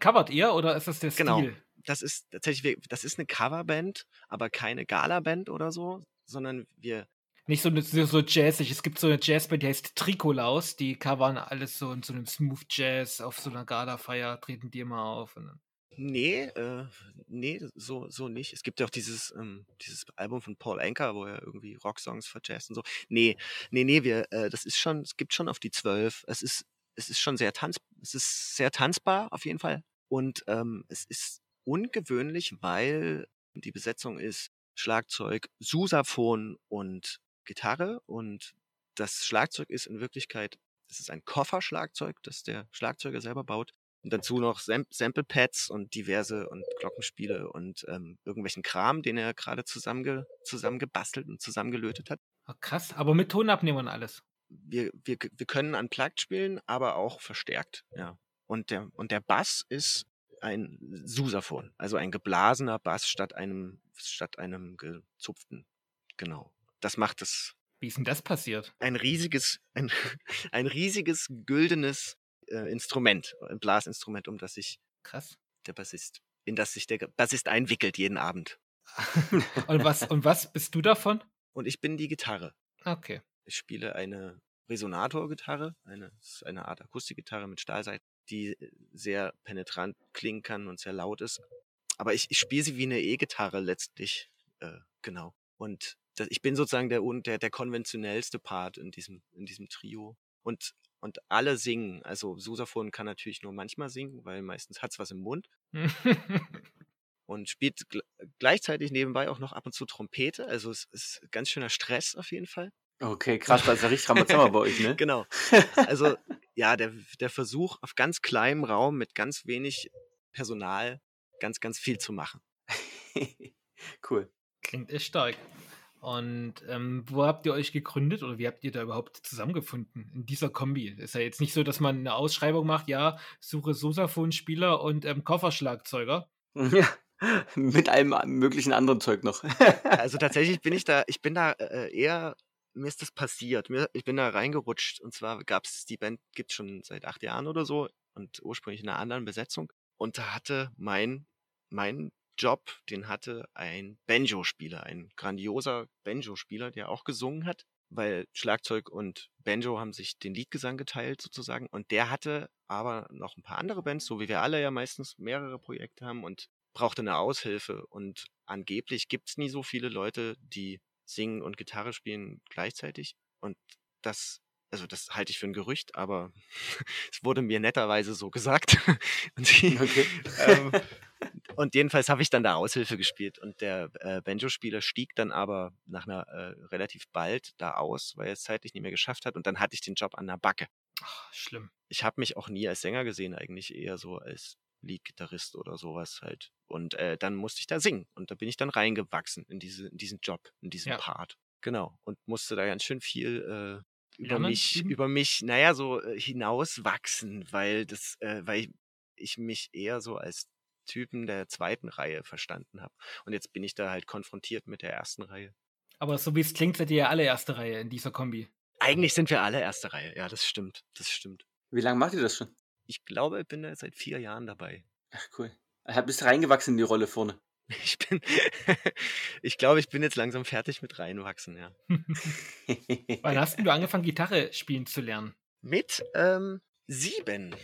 Covert ihr oder ist das der genau. Das ist tatsächlich, das ist eine Coverband, aber keine Gala-Band oder so, sondern wir. Nicht so, so, so jazzig. Es gibt so eine Jazzband, die heißt Trikolaus. Die covern alles so in so einem Smooth Jazz. Auf so einer Gala-Feier treten die immer auf. Und Nee, äh, nee, so, so nicht. Es gibt ja auch dieses, ähm, dieses Album von Paul Anker, wo er irgendwie Rocksongs für Jazz und so. Nee, nee, nee, wir, äh, das ist schon, es gibt schon auf die zwölf. Es ist, es ist schon sehr tanz, es ist sehr tanzbar auf jeden Fall. Und ähm, es ist ungewöhnlich, weil die Besetzung ist Schlagzeug, Susaphon und Gitarre. Und das Schlagzeug ist in Wirklichkeit, es ist ein Kofferschlagzeug, das der Schlagzeuger selber baut. Und dazu noch Sam Sample Pads und diverse und Glockenspiele und ähm, irgendwelchen Kram, den er gerade zusammenge zusammengebastelt und zusammengelötet hat. Oh, krass, aber mit Tonabnehmern alles. Wir, wir, wir können unplugged spielen, aber auch verstärkt, ja. Und der, und der Bass ist ein Susaphon, also ein geblasener Bass statt einem, statt einem gezupften. Genau. Das macht es. Wie ist denn das passiert? Ein riesiges, ein, (laughs) ein riesiges, güldenes äh, Instrument, ein Blasinstrument, um das sich Krass. der Bassist, in das sich der Bassist einwickelt jeden Abend. (laughs) und, was, und was bist du davon? Und ich bin die Gitarre. Okay. Ich spiele eine Resonator-Gitarre, eine, eine Art Akustikgitarre mit Stahlseiten, die sehr penetrant klingen kann und sehr laut ist. Aber ich, ich spiele sie wie eine E-Gitarre letztlich. Äh, genau. Und das, ich bin sozusagen der, der, der konventionellste Part in diesem, in diesem Trio. Und und alle singen. Also Susaphon kann natürlich nur manchmal singen, weil meistens hat's was im Mund. (laughs) und spielt gleichzeitig nebenbei auch noch ab und zu Trompete. Also es ist ganz schöner Stress auf jeden Fall. Okay, krass, das ist ja richtig Ramazamba bei euch, ne? (laughs) Genau. Also ja, der, der Versuch auf ganz kleinem Raum mit ganz wenig Personal ganz, ganz viel zu machen. (laughs) cool. Klingt echt stark. Und ähm, wo habt ihr euch gegründet oder wie habt ihr da überhaupt zusammengefunden in dieser Kombi? Ist ja jetzt nicht so, dass man eine Ausschreibung macht, ja, suche Sosaphon-Spieler und ähm, Kofferschlagzeuger. (laughs) Ja, mit allem möglichen anderen Zeug noch. also tatsächlich bin ich da, ich bin da äh, eher, mir ist das passiert. Mir, ich bin da reingerutscht und zwar gab es, die Band gibt es schon seit acht Jahren oder so und ursprünglich in einer anderen Besetzung. Und da hatte mein, mein Job, den hatte ein Banjo-Spieler, ein grandioser Banjo-Spieler, der auch gesungen hat, weil Schlagzeug und Banjo haben sich den Liedgesang geteilt sozusagen. Und der hatte aber noch ein paar andere Bands, so wie wir alle ja meistens mehrere Projekte haben und brauchte eine Aushilfe. Und angeblich gibt's nie so viele Leute, die singen und Gitarre spielen gleichzeitig. Und das also das halte ich für ein Gerücht, aber (laughs) es wurde mir netterweise so gesagt. (laughs) und, die, okay. ähm, (laughs) und jedenfalls habe ich dann da Aushilfe gespielt und der äh, Banjo-Spieler stieg dann aber nach einer äh, relativ bald da aus, weil er es zeitlich nicht mehr geschafft hat und dann hatte ich den Job an der Backe. Ach, schlimm. Ich habe mich auch nie als Sänger gesehen, eigentlich eher so als Leadgitarrist oder sowas halt. Und äh, dann musste ich da singen und da bin ich dann reingewachsen in, diese, in diesen Job, in diesen ja. Part. Genau. Und musste da ganz schön viel äh, über mich, üben? über mich, naja, so äh, hinauswachsen, weil das, äh, weil ich mich eher so als Typen der zweiten Reihe verstanden habe. Und jetzt bin ich da halt konfrontiert mit der ersten Reihe. Aber so wie es klingt, seid ihr ja alle erste Reihe in dieser Kombi. Eigentlich sind wir alle erste Reihe, ja, das stimmt. Das stimmt. Wie lange macht ihr das schon? Ich glaube, ich bin da seit vier Jahren dabei. Ach cool. Bist du reingewachsen in die Rolle vorne? (laughs) Ich bin, (laughs) ich glaube, ich bin jetzt langsam fertig mit reinwachsen, ja. (laughs) Wann hast du angefangen, Gitarre spielen zu lernen? Mit ähm, sieben.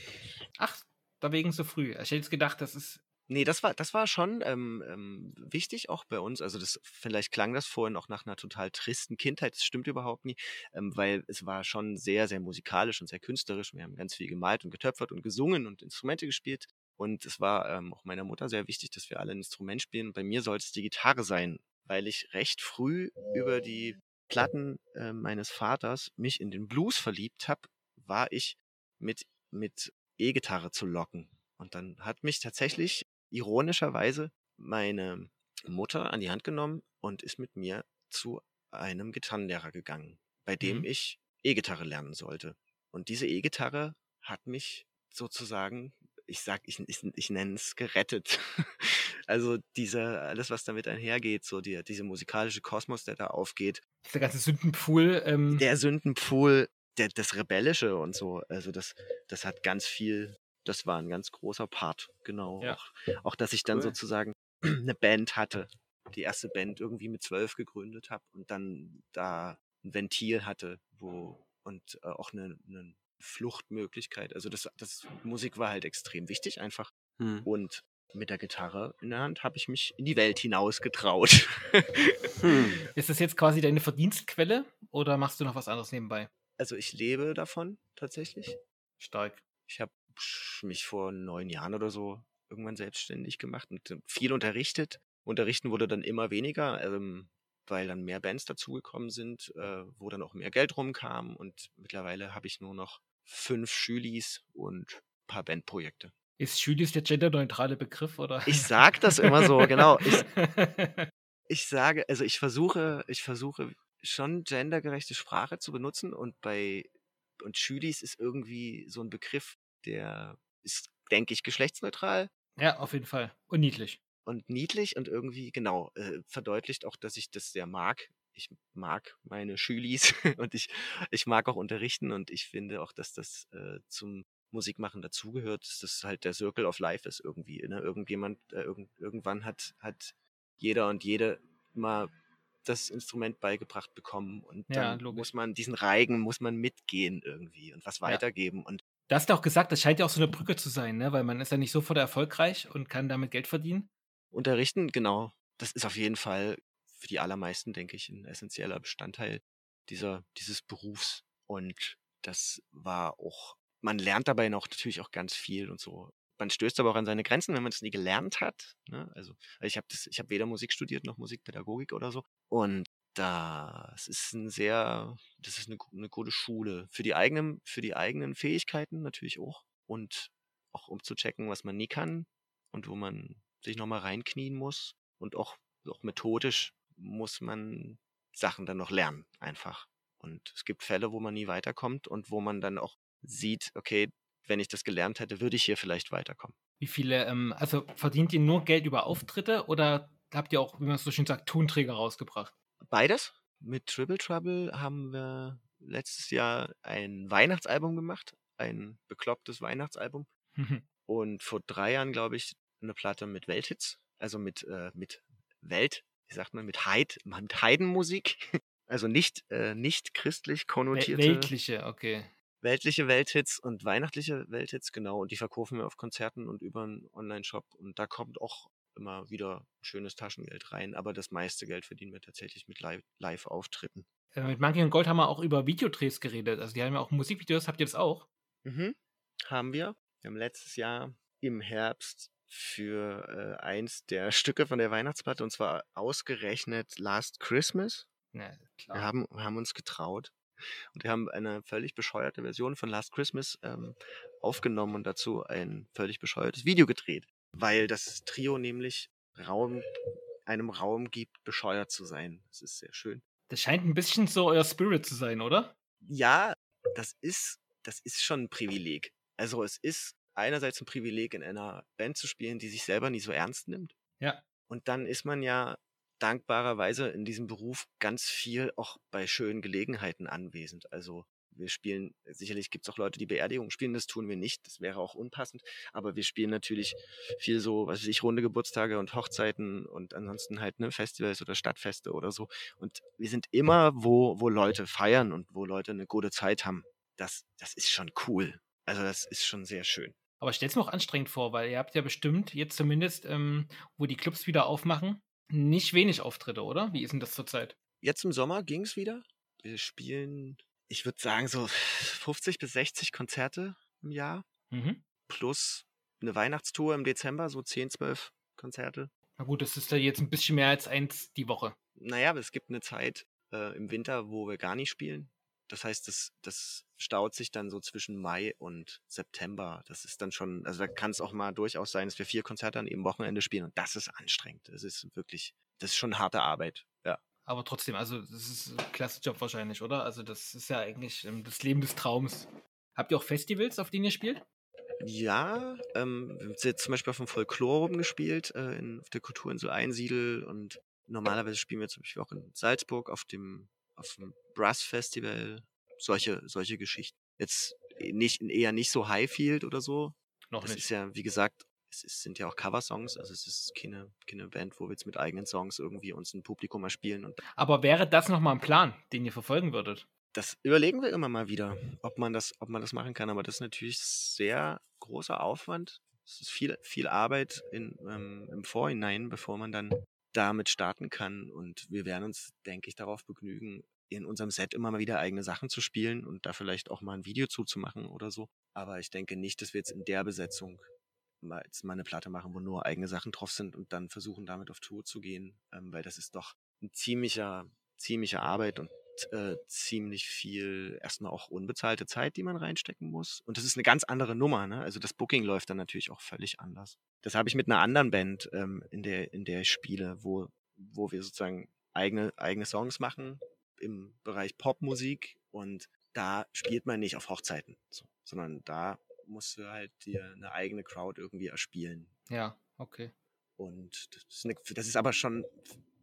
Ach, da wegen so früh. Ich hätte jetzt gedacht, das ist Nee, das war, das war schon ähm, ähm, wichtig auch bei uns. Also das, vielleicht klang das vorhin auch nach einer total tristen Kindheit. Das stimmt überhaupt nie, ähm, weil es war schon sehr, sehr musikalisch und sehr künstlerisch. Wir haben ganz viel gemalt und getöpfert und gesungen und Instrumente gespielt. Und es war ähm, auch meiner Mutter sehr wichtig, dass wir alle ein Instrument spielen. Bei mir sollte es die Gitarre sein, weil ich recht früh über die Platten äh, meines Vaters mich in den Blues verliebt habe, war ich mit, mit E-Gitarre zu locken. Und dann hat mich tatsächlich ironischerweise meine Mutter an die Hand genommen und ist mit mir zu einem Gitarrenlehrer gegangen, bei dem mhm. ich E-Gitarre lernen sollte. Und diese E-Gitarre hat mich sozusagen, ich sag, ich, ich, ich nenne es gerettet. (laughs) also diese, alles, was damit einhergeht, so die, diese musikalische Kosmos, der da aufgeht. Der ganze Sündenpfuhl. Ähm der Sündenpfuhl, der, das Rebellische und so. Also das, das hat ganz viel das war ein ganz großer Part, genau. Ja. Auch, auch, dass ich dann cool. sozusagen eine (clears throat) Band hatte. Die erste Band irgendwie mit zwölf gegründet habe und dann da ein Ventil hatte, wo und äh, auch eine, eine Fluchtmöglichkeit. Also das, das Musik war halt extrem wichtig einfach. Hm. Und mit der Gitarre in der Hand habe ich mich in die Welt hinaus getraut. (laughs) Hm. Ist das jetzt quasi deine Verdienstquelle oder machst du noch was anderes nebenbei? also ich lebe davon tatsächlich. Stark. Ich habe mich vor neun Jahren oder so irgendwann selbstständig gemacht und äh, viel unterrichtet. Unterrichten wurde dann immer weniger, ähm, weil dann mehr Bands dazugekommen sind, äh, wo dann auch mehr Geld rumkam und mittlerweile habe ich nur noch fünf Schülis und ein paar Bandprojekte. Ist Schülis der genderneutrale Begriff oder? Ich sag das immer so, (laughs) genau. Ich, ich sage, also ich versuche, ich versuche schon gendergerechte Sprache zu benutzen und bei und Schülis ist irgendwie so ein Begriff, der ist, denke ich, geschlechtsneutral ja, auf jeden Fall. Und niedlich. und niedlich und irgendwie, genau, äh, verdeutlicht auch, dass ich das sehr mag. Ich mag meine Schülis (laughs) und ich, ich mag auch unterrichten und ich finde auch, dass das äh, zum Musikmachen dazugehört, dass das halt der Circle of Life ist irgendwie. Ne? Irgendjemand, äh, irgend, irgendwann hat, hat jeder und jede mal das Instrument beigebracht bekommen und Ja, dann logisch. muss man diesen Reigen muss man mitgehen irgendwie und was weitergeben und Du hast ja auch gesagt, das scheint ja auch so eine Brücke zu sein, ne? weil man ist ja nicht sofort erfolgreich und kann damit Geld verdienen. Unterrichten, genau. Das ist auf jeden Fall für die allermeisten, denke ich, ein essentieller Bestandteil dieser, dieses Berufs. Und das war auch, man lernt dabei noch natürlich auch ganz viel und so. Man stößt aber auch an seine Grenzen, wenn man es nie gelernt hat. Ne? Also ich habe habe weder Musik studiert noch Musikpädagogik oder so. Und das ist ein sehr, das ist eine, eine gute Schule für die eigenen, für die eigenen Fähigkeiten natürlich auch und auch um zu checken, was man nie kann und wo man sich nochmal reinknien muss und auch, auch methodisch muss man Sachen dann noch lernen, einfach. Und es gibt Fälle, wo man nie weiterkommt und wo man dann auch sieht, okay, wenn ich das gelernt hätte, würde ich hier vielleicht weiterkommen. Wie viele, ähm, also verdient ihr nur Geld über Auftritte oder habt ihr auch, wie man so schön sagt, Tonträger rausgebracht? Beides. Mit Triple Trouble haben wir letztes Jahr ein Weihnachtsalbum gemacht, ein beklopptes Weihnachtsalbum. (laughs) Und vor drei Jahren, glaube ich, eine Platte mit Welthits, also mit, äh, mit Welt, wie sagt man, mit Heid, mit Heidenmusik. (laughs) Also nicht, äh, nicht christlich konnotierte weltliche, okay. weltliche Welthits und weihnachtliche Welthits, genau. Und die verkaufen wir auf Konzerten und über einen Online-Shop. Und da kommt auch immer wieder schönes Taschengeld rein. Aber das meiste Geld verdienen wir tatsächlich mit Live- Live-Auftritten. Äh, mit Monkey und Gold haben wir auch über Videodrehs geredet. Also die haben ja auch Musikvideos, habt ihr das auch? Mhm. Haben wir. Wir haben letztes Jahr im Herbst für äh, eins der (laughs) Stücke von der Weihnachtsplatte, und zwar ausgerechnet Last Christmas. Klar. Wir haben, haben uns getraut. Und wir haben eine völlig bescheuerte Version von Last Christmas ähm, aufgenommen und dazu ein völlig bescheuertes Video gedreht. Weil das Trio nämlich Raum, einem Raum gibt, bescheuert zu sein. Das ist sehr schön. Das scheint ein bisschen so euer Spirit zu sein, oder? Ja, das ist, das ist schon ein Privileg. Also es ist einerseits ein Privileg, in einer Band zu spielen, die sich selber nie so ernst nimmt. Ja. Und dann ist man ja dankbarerweise in diesem Beruf ganz viel auch bei schönen Gelegenheiten anwesend. Also wir spielen, sicherlich gibt es auch Leute, die Beerdigungen spielen, das tun wir nicht, das wäre auch unpassend, aber wir spielen natürlich viel so, was weiß ich, runde Geburtstage und Hochzeiten und ansonsten halt ne, Festivals oder Stadtfeste oder so. Und wir sind immer, wo, wo Leute feiern und wo Leute eine gute Zeit haben. Das, das ist schon cool. Also das ist schon sehr schön. Aber stell's mir auch anstrengend vor, weil ihr habt ja bestimmt jetzt zumindest, ähm, wo die Clubs wieder aufmachen, nicht wenig Auftritte, oder? Wie ist denn das zurzeit? Jetzt im Sommer ging es wieder. Wir spielen, ich würde sagen, so 50 bis 60 Konzerte im Jahr. Mhm. Plus eine Weihnachtstour im Dezember, so 10, 12 Konzerte. Na gut, das ist ja jetzt ein bisschen mehr als eins die Woche. Naja, aber es gibt eine Zeit äh, im Winter, wo wir gar nicht spielen. Das heißt, das, das staut sich dann so zwischen Mai und September. Das ist dann schon, also da kann es auch mal durchaus sein, dass wir vier Konzerte an jedem Wochenende spielen. Und das ist anstrengend. Das ist wirklich, das ist schon harte Arbeit. Aber trotzdem, also das ist ein klasse Job wahrscheinlich, oder? Also das ist ja eigentlich ähm, das Leben des Traums. Habt ihr auch Festivals, auf denen ihr spielt? Ja, ähm, wir haben jetzt zum Beispiel auf dem Folklore rumgespielt, äh, in, auf der Kulturinsel Einsiedel und normalerweise spielen wir zum Beispiel auch in Salzburg auf dem, auf dem Brass Festival, solche, solche Geschichten. Jetzt nicht, eher nicht so Highfield oder so. Noch Das nicht. ist ja, wie gesagt, es ist, sind ja auch Coversongs, also es ist keine, keine Band, wo wir jetzt mit eigenen Songs irgendwie uns ein Publikum erspielen. Und Aber wäre das nochmal ein Plan, den ihr verfolgen würdet? das überlegen wir immer mal wieder, ob man das, ob man das machen kann. Aber das ist natürlich sehr großer Aufwand. Es ist viel, viel Arbeit in, ähm, im Vorhinein, bevor man dann damit starten kann. Und wir werden uns, denke ich, darauf begnügen, in unserem Set immer mal wieder eigene Sachen zu spielen und da vielleicht auch mal ein Video zuzumachen oder so. Aber ich denke nicht, dass wir jetzt in der Besetzung mal, jetzt mal eine Platte machen, wo nur eigene Sachen drauf sind und dann versuchen, damit auf Tour zu gehen, ähm, weil das ist doch ein ziemlicher, ziemliche Arbeit und äh, ziemlich viel erstmal auch unbezahlte Zeit, die man reinstecken muss. Und das ist eine ganz andere Nummer, ne? Also das Booking läuft dann natürlich auch völlig anders. Das habe ich mit einer anderen Band, ähm, in der, in der ich spiele, wo, wo wir sozusagen eigene, eigene Songs machen im Bereich Popmusik und da spielt man nicht auf Hochzeiten, so, sondern da musst du halt dir eine eigene Crowd irgendwie erspielen. Ja, okay. Und das ist, eine, das ist aber schon,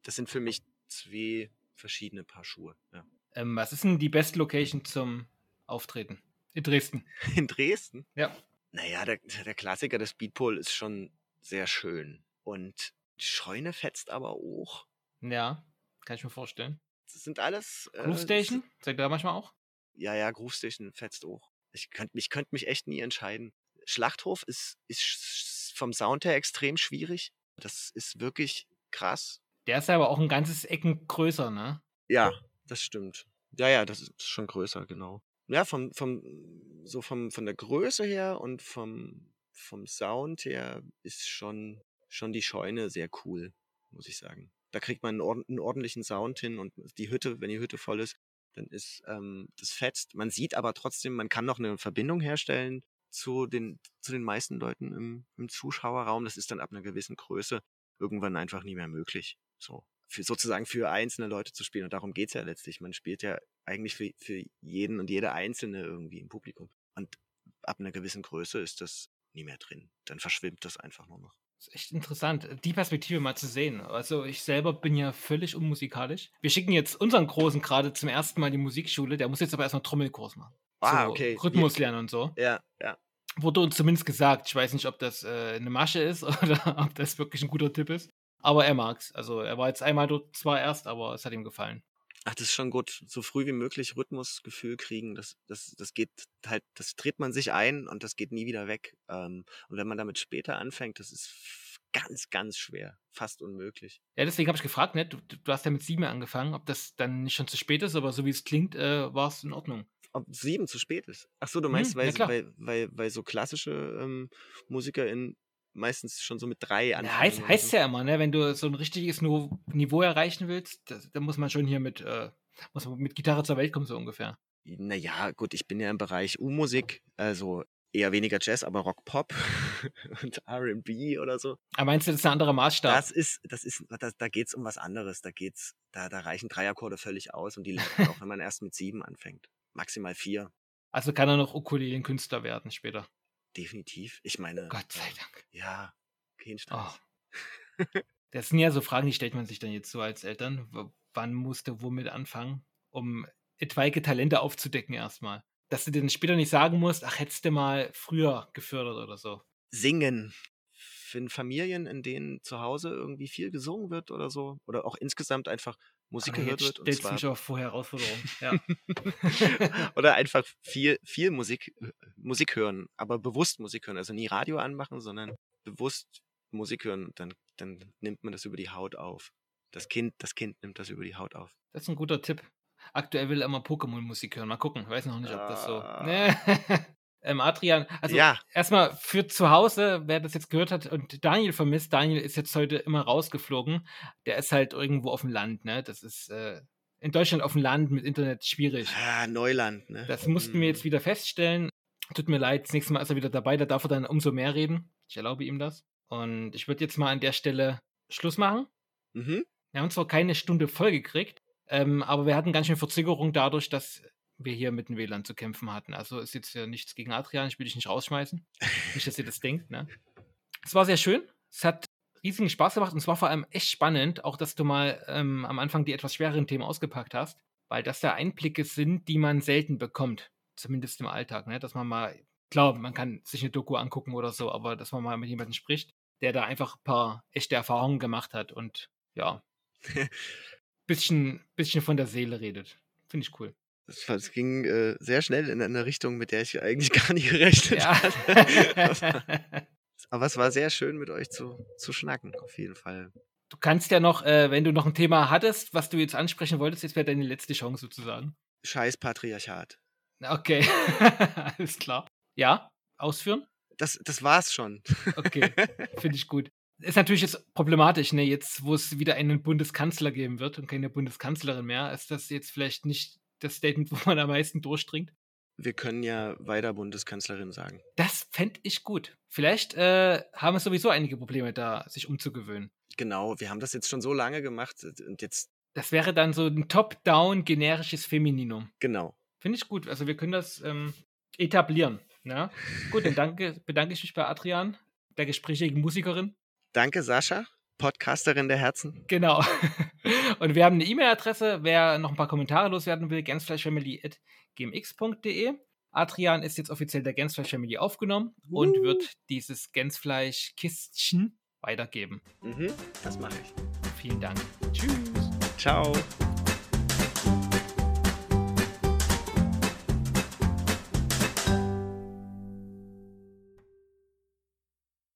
das sind für mich zwei verschiedene Paar Schuhe. Ja. Ähm, was ist denn die beste Location zum Auftreten? In Dresden. (laughs) In Dresden? Ja. Naja, der, der Klassiker des Speedpole ist schon sehr schön. Und die Scheune fetzt aber auch. Ja, kann ich mir vorstellen. Das sind alles. Groove äh, Station? Seid ihr da manchmal auch? Ja, ja, Groove Station fetzt auch. Ich könnte ich könnt mich echt nie entscheiden. Schlachthof ist, ist vom Sound her extrem schwierig. Das ist wirklich krass. Der ist aber auch ein ganzes Ecken größer, ne? Ja, das stimmt. Ja, ja, das ist schon größer, genau. Ja, vom, vom, so vom, von der Größe her und vom, vom Sound her ist schon, schon die Scheune sehr cool, muss ich sagen. Da kriegt man einen ordentlichen Sound hin und die Hütte, wenn die Hütte voll ist, dann ist ähm, das fetzt. Man sieht aber trotzdem, man kann noch eine Verbindung herstellen zu den, zu den meisten Leuten im, im Zuschauerraum. Das ist dann ab einer gewissen Größe irgendwann einfach nie mehr möglich. So. Für, sozusagen für einzelne Leute zu spielen. Und darum geht's ja letztlich. Man spielt ja eigentlich für, für jeden und jede Einzelne irgendwie im Publikum. Und ab einer gewissen Größe ist das nie mehr drin. Dann verschwimmt das einfach nur noch. Ist echt interessant, die Perspektive mal zu sehen. Also ich selber bin ja völlig unmusikalisch. Wir schicken jetzt unseren Großen gerade zum ersten Mal in die Musikschule. Der muss jetzt aber erstmal Trommelkurs machen. Ah, so okay. Rhythmus lernen und so. Ja, ja. Wurde uns zumindest gesagt. Ich weiß nicht, ob das äh, eine Masche ist (laughs) oder ob das wirklich ein guter Tipp ist. Aber er mag's. Also er war jetzt einmal dort zwar erst, aber es hat ihm gefallen. Ach, das ist schon gut. So früh wie möglich Rhythmusgefühl kriegen, das, das, das geht halt, das dreht man sich ein und das geht nie wieder weg. Ähm, und wenn man damit später anfängt, das ist ganz, ganz schwer. Fast unmöglich. Ja, deswegen habe ich gefragt, ne? Du, du hast ja mit sieben angefangen, ob das dann nicht schon zu spät ist, aber so wie es klingt, äh, war es in Ordnung. Ob sieben zu spät ist. Ach so, du meinst, Hm, weil, ja, weil, weil, weil so klassische ähm, MusikerInnen meistens schon so mit drei Ja, anfangen. heißt, oder heißt so. ja immer, ne? Wenn du so ein richtiges Niveau, erreichen willst, dann muss man schon hier mit, äh, muss man mit Gitarre zur Welt kommen, so ungefähr. Naja, gut, ich bin ja im Bereich U-Musik, also eher weniger Jazz, aber Rock-Pop (laughs) und R&B oder so. Aber meinst du, das ist ein anderer Maßstab? Das ist, das ist, da, da geht's um was anderes. Da geht's, da, da reichen drei Akkorde völlig aus und die lernt man auch, (laughs) wenn man erst mit sieben anfängt. Maximal vier. also kann er noch Ukulelen-Künstler werden später. Definitiv. Ich meine. Gott sei äh, Dank. Ja, kein Stress. Oh. (laughs) (laughs) Das sind ja so Fragen, die stellt man sich dann jetzt so als Eltern. W wann musst du womit anfangen, um etwaige Talente aufzudecken erstmal? Dass du dir dann später nicht sagen musst, ach, hättest du mal früher gefördert oder so. Singen. Für Familien, in denen zu Hause irgendwie viel gesungen wird oder so, oder auch insgesamt einfach Musik Aber gehört jetzt wird. Und stellst mich auch vor Herausforderungen. Ja. (laughs) oder einfach viel, viel Musik, Musik hören, aber bewusst Musik hören. Also nie Radio anmachen, sondern bewusst Musik hören. Dann, dann nimmt man das über die Haut auf. Das Kind, das Kind nimmt das über die Haut auf. Das ist ein guter Tipp. Aktuell will er immer Pokémon-Musik hören. Mal gucken. Ich weiß noch nicht, ob das so. (laughs) Ähm, Adrian, also ja, erstmal für zu Hause, wer das jetzt gehört hat und Daniel vermisst, Daniel ist jetzt heute immer rausgeflogen. Der ist halt irgendwo auf dem Land, ne? Das ist äh, in Deutschland auf dem Land mit Internet schwierig. ah, Neuland, ne? Das mussten wir Hm. jetzt wieder feststellen. Tut mir leid, das nächste Mal ist er wieder dabei, da darf er dann umso mehr reden. Ich erlaube ihm das. Und ich würde jetzt mal an der Stelle Schluss machen. Mhm. Wir haben zwar keine Stunde voll gekriegt, ähm, aber wir hatten ganz schön Verzögerung dadurch, dass wir hier mit dem WLAN zu kämpfen hatten. Also ist jetzt ja nichts gegen Adrian, ich will dich nicht rausschmeißen. nicht, dass ihr das (laughs) denkt, ne? Es war sehr schön. Es hat riesigen Spaß gemacht und es war vor allem echt spannend, auch dass du mal ähm, am Anfang die etwas schwereren Themen ausgepackt hast, weil das da Einblicke sind, die man selten bekommt. Zumindest im Alltag, ne? Dass man mal klar, man kann sich eine Doku angucken oder so, aber dass man mal mit jemandem spricht, der da einfach ein paar echte Erfahrungen gemacht hat und ja, (laughs) bisschen, bisschen von der Seele redet. Finde ich cool. Das, das ging äh, sehr schnell in eine Richtung, mit der ich eigentlich (laughs) gar nicht gerechnet Ja. hatte. (laughs) Aber es war sehr schön, mit euch zu, zu schnacken, auf jeden Fall. Du kannst ja noch, äh, wenn du noch ein Thema hattest, was du jetzt ansprechen wolltest, jetzt wäre deine letzte Chance sozusagen. Scheiß Patriarchat. Okay, (laughs) alles klar. Ja, ausführen? Das, das war's schon. Okay, finde ich gut. Ist natürlich jetzt problematisch, ne? Jetzt, wo es wieder einen Bundeskanzler geben wird und keine Bundeskanzlerin mehr, ist das jetzt vielleicht nicht das Statement, (laughs) wo man am meisten durchdringt. Wir können ja weiter Bundeskanzlerin sagen. Das fände ich gut. Vielleicht äh, haben es sowieso einige Probleme da, sich umzugewöhnen. Genau, wir haben das jetzt schon so lange gemacht und jetzt, Das wäre dann so ein Top-Down generisches Femininum. genau. Finde ich gut. Also wir können das ähm, etablieren. Ja? Gut, dann danke, bedanke ich mich bei Adrian, der gesprächigen Musikerin. Danke, Sascha, Podcasterin der Herzen. Genau. (laughs) Und wir haben eine E-Mail-Adresse. Wer noch ein paar Kommentare loswerden will, gänzfleischfamily.gmx.de. Adrian ist jetzt offiziell der Gänzfleisch Family aufgenommen und Uh. wird dieses Gänzfleisch-Kistchen weitergeben. Mhm, das mache ich. Vielen Dank. Tschüss. Ciao.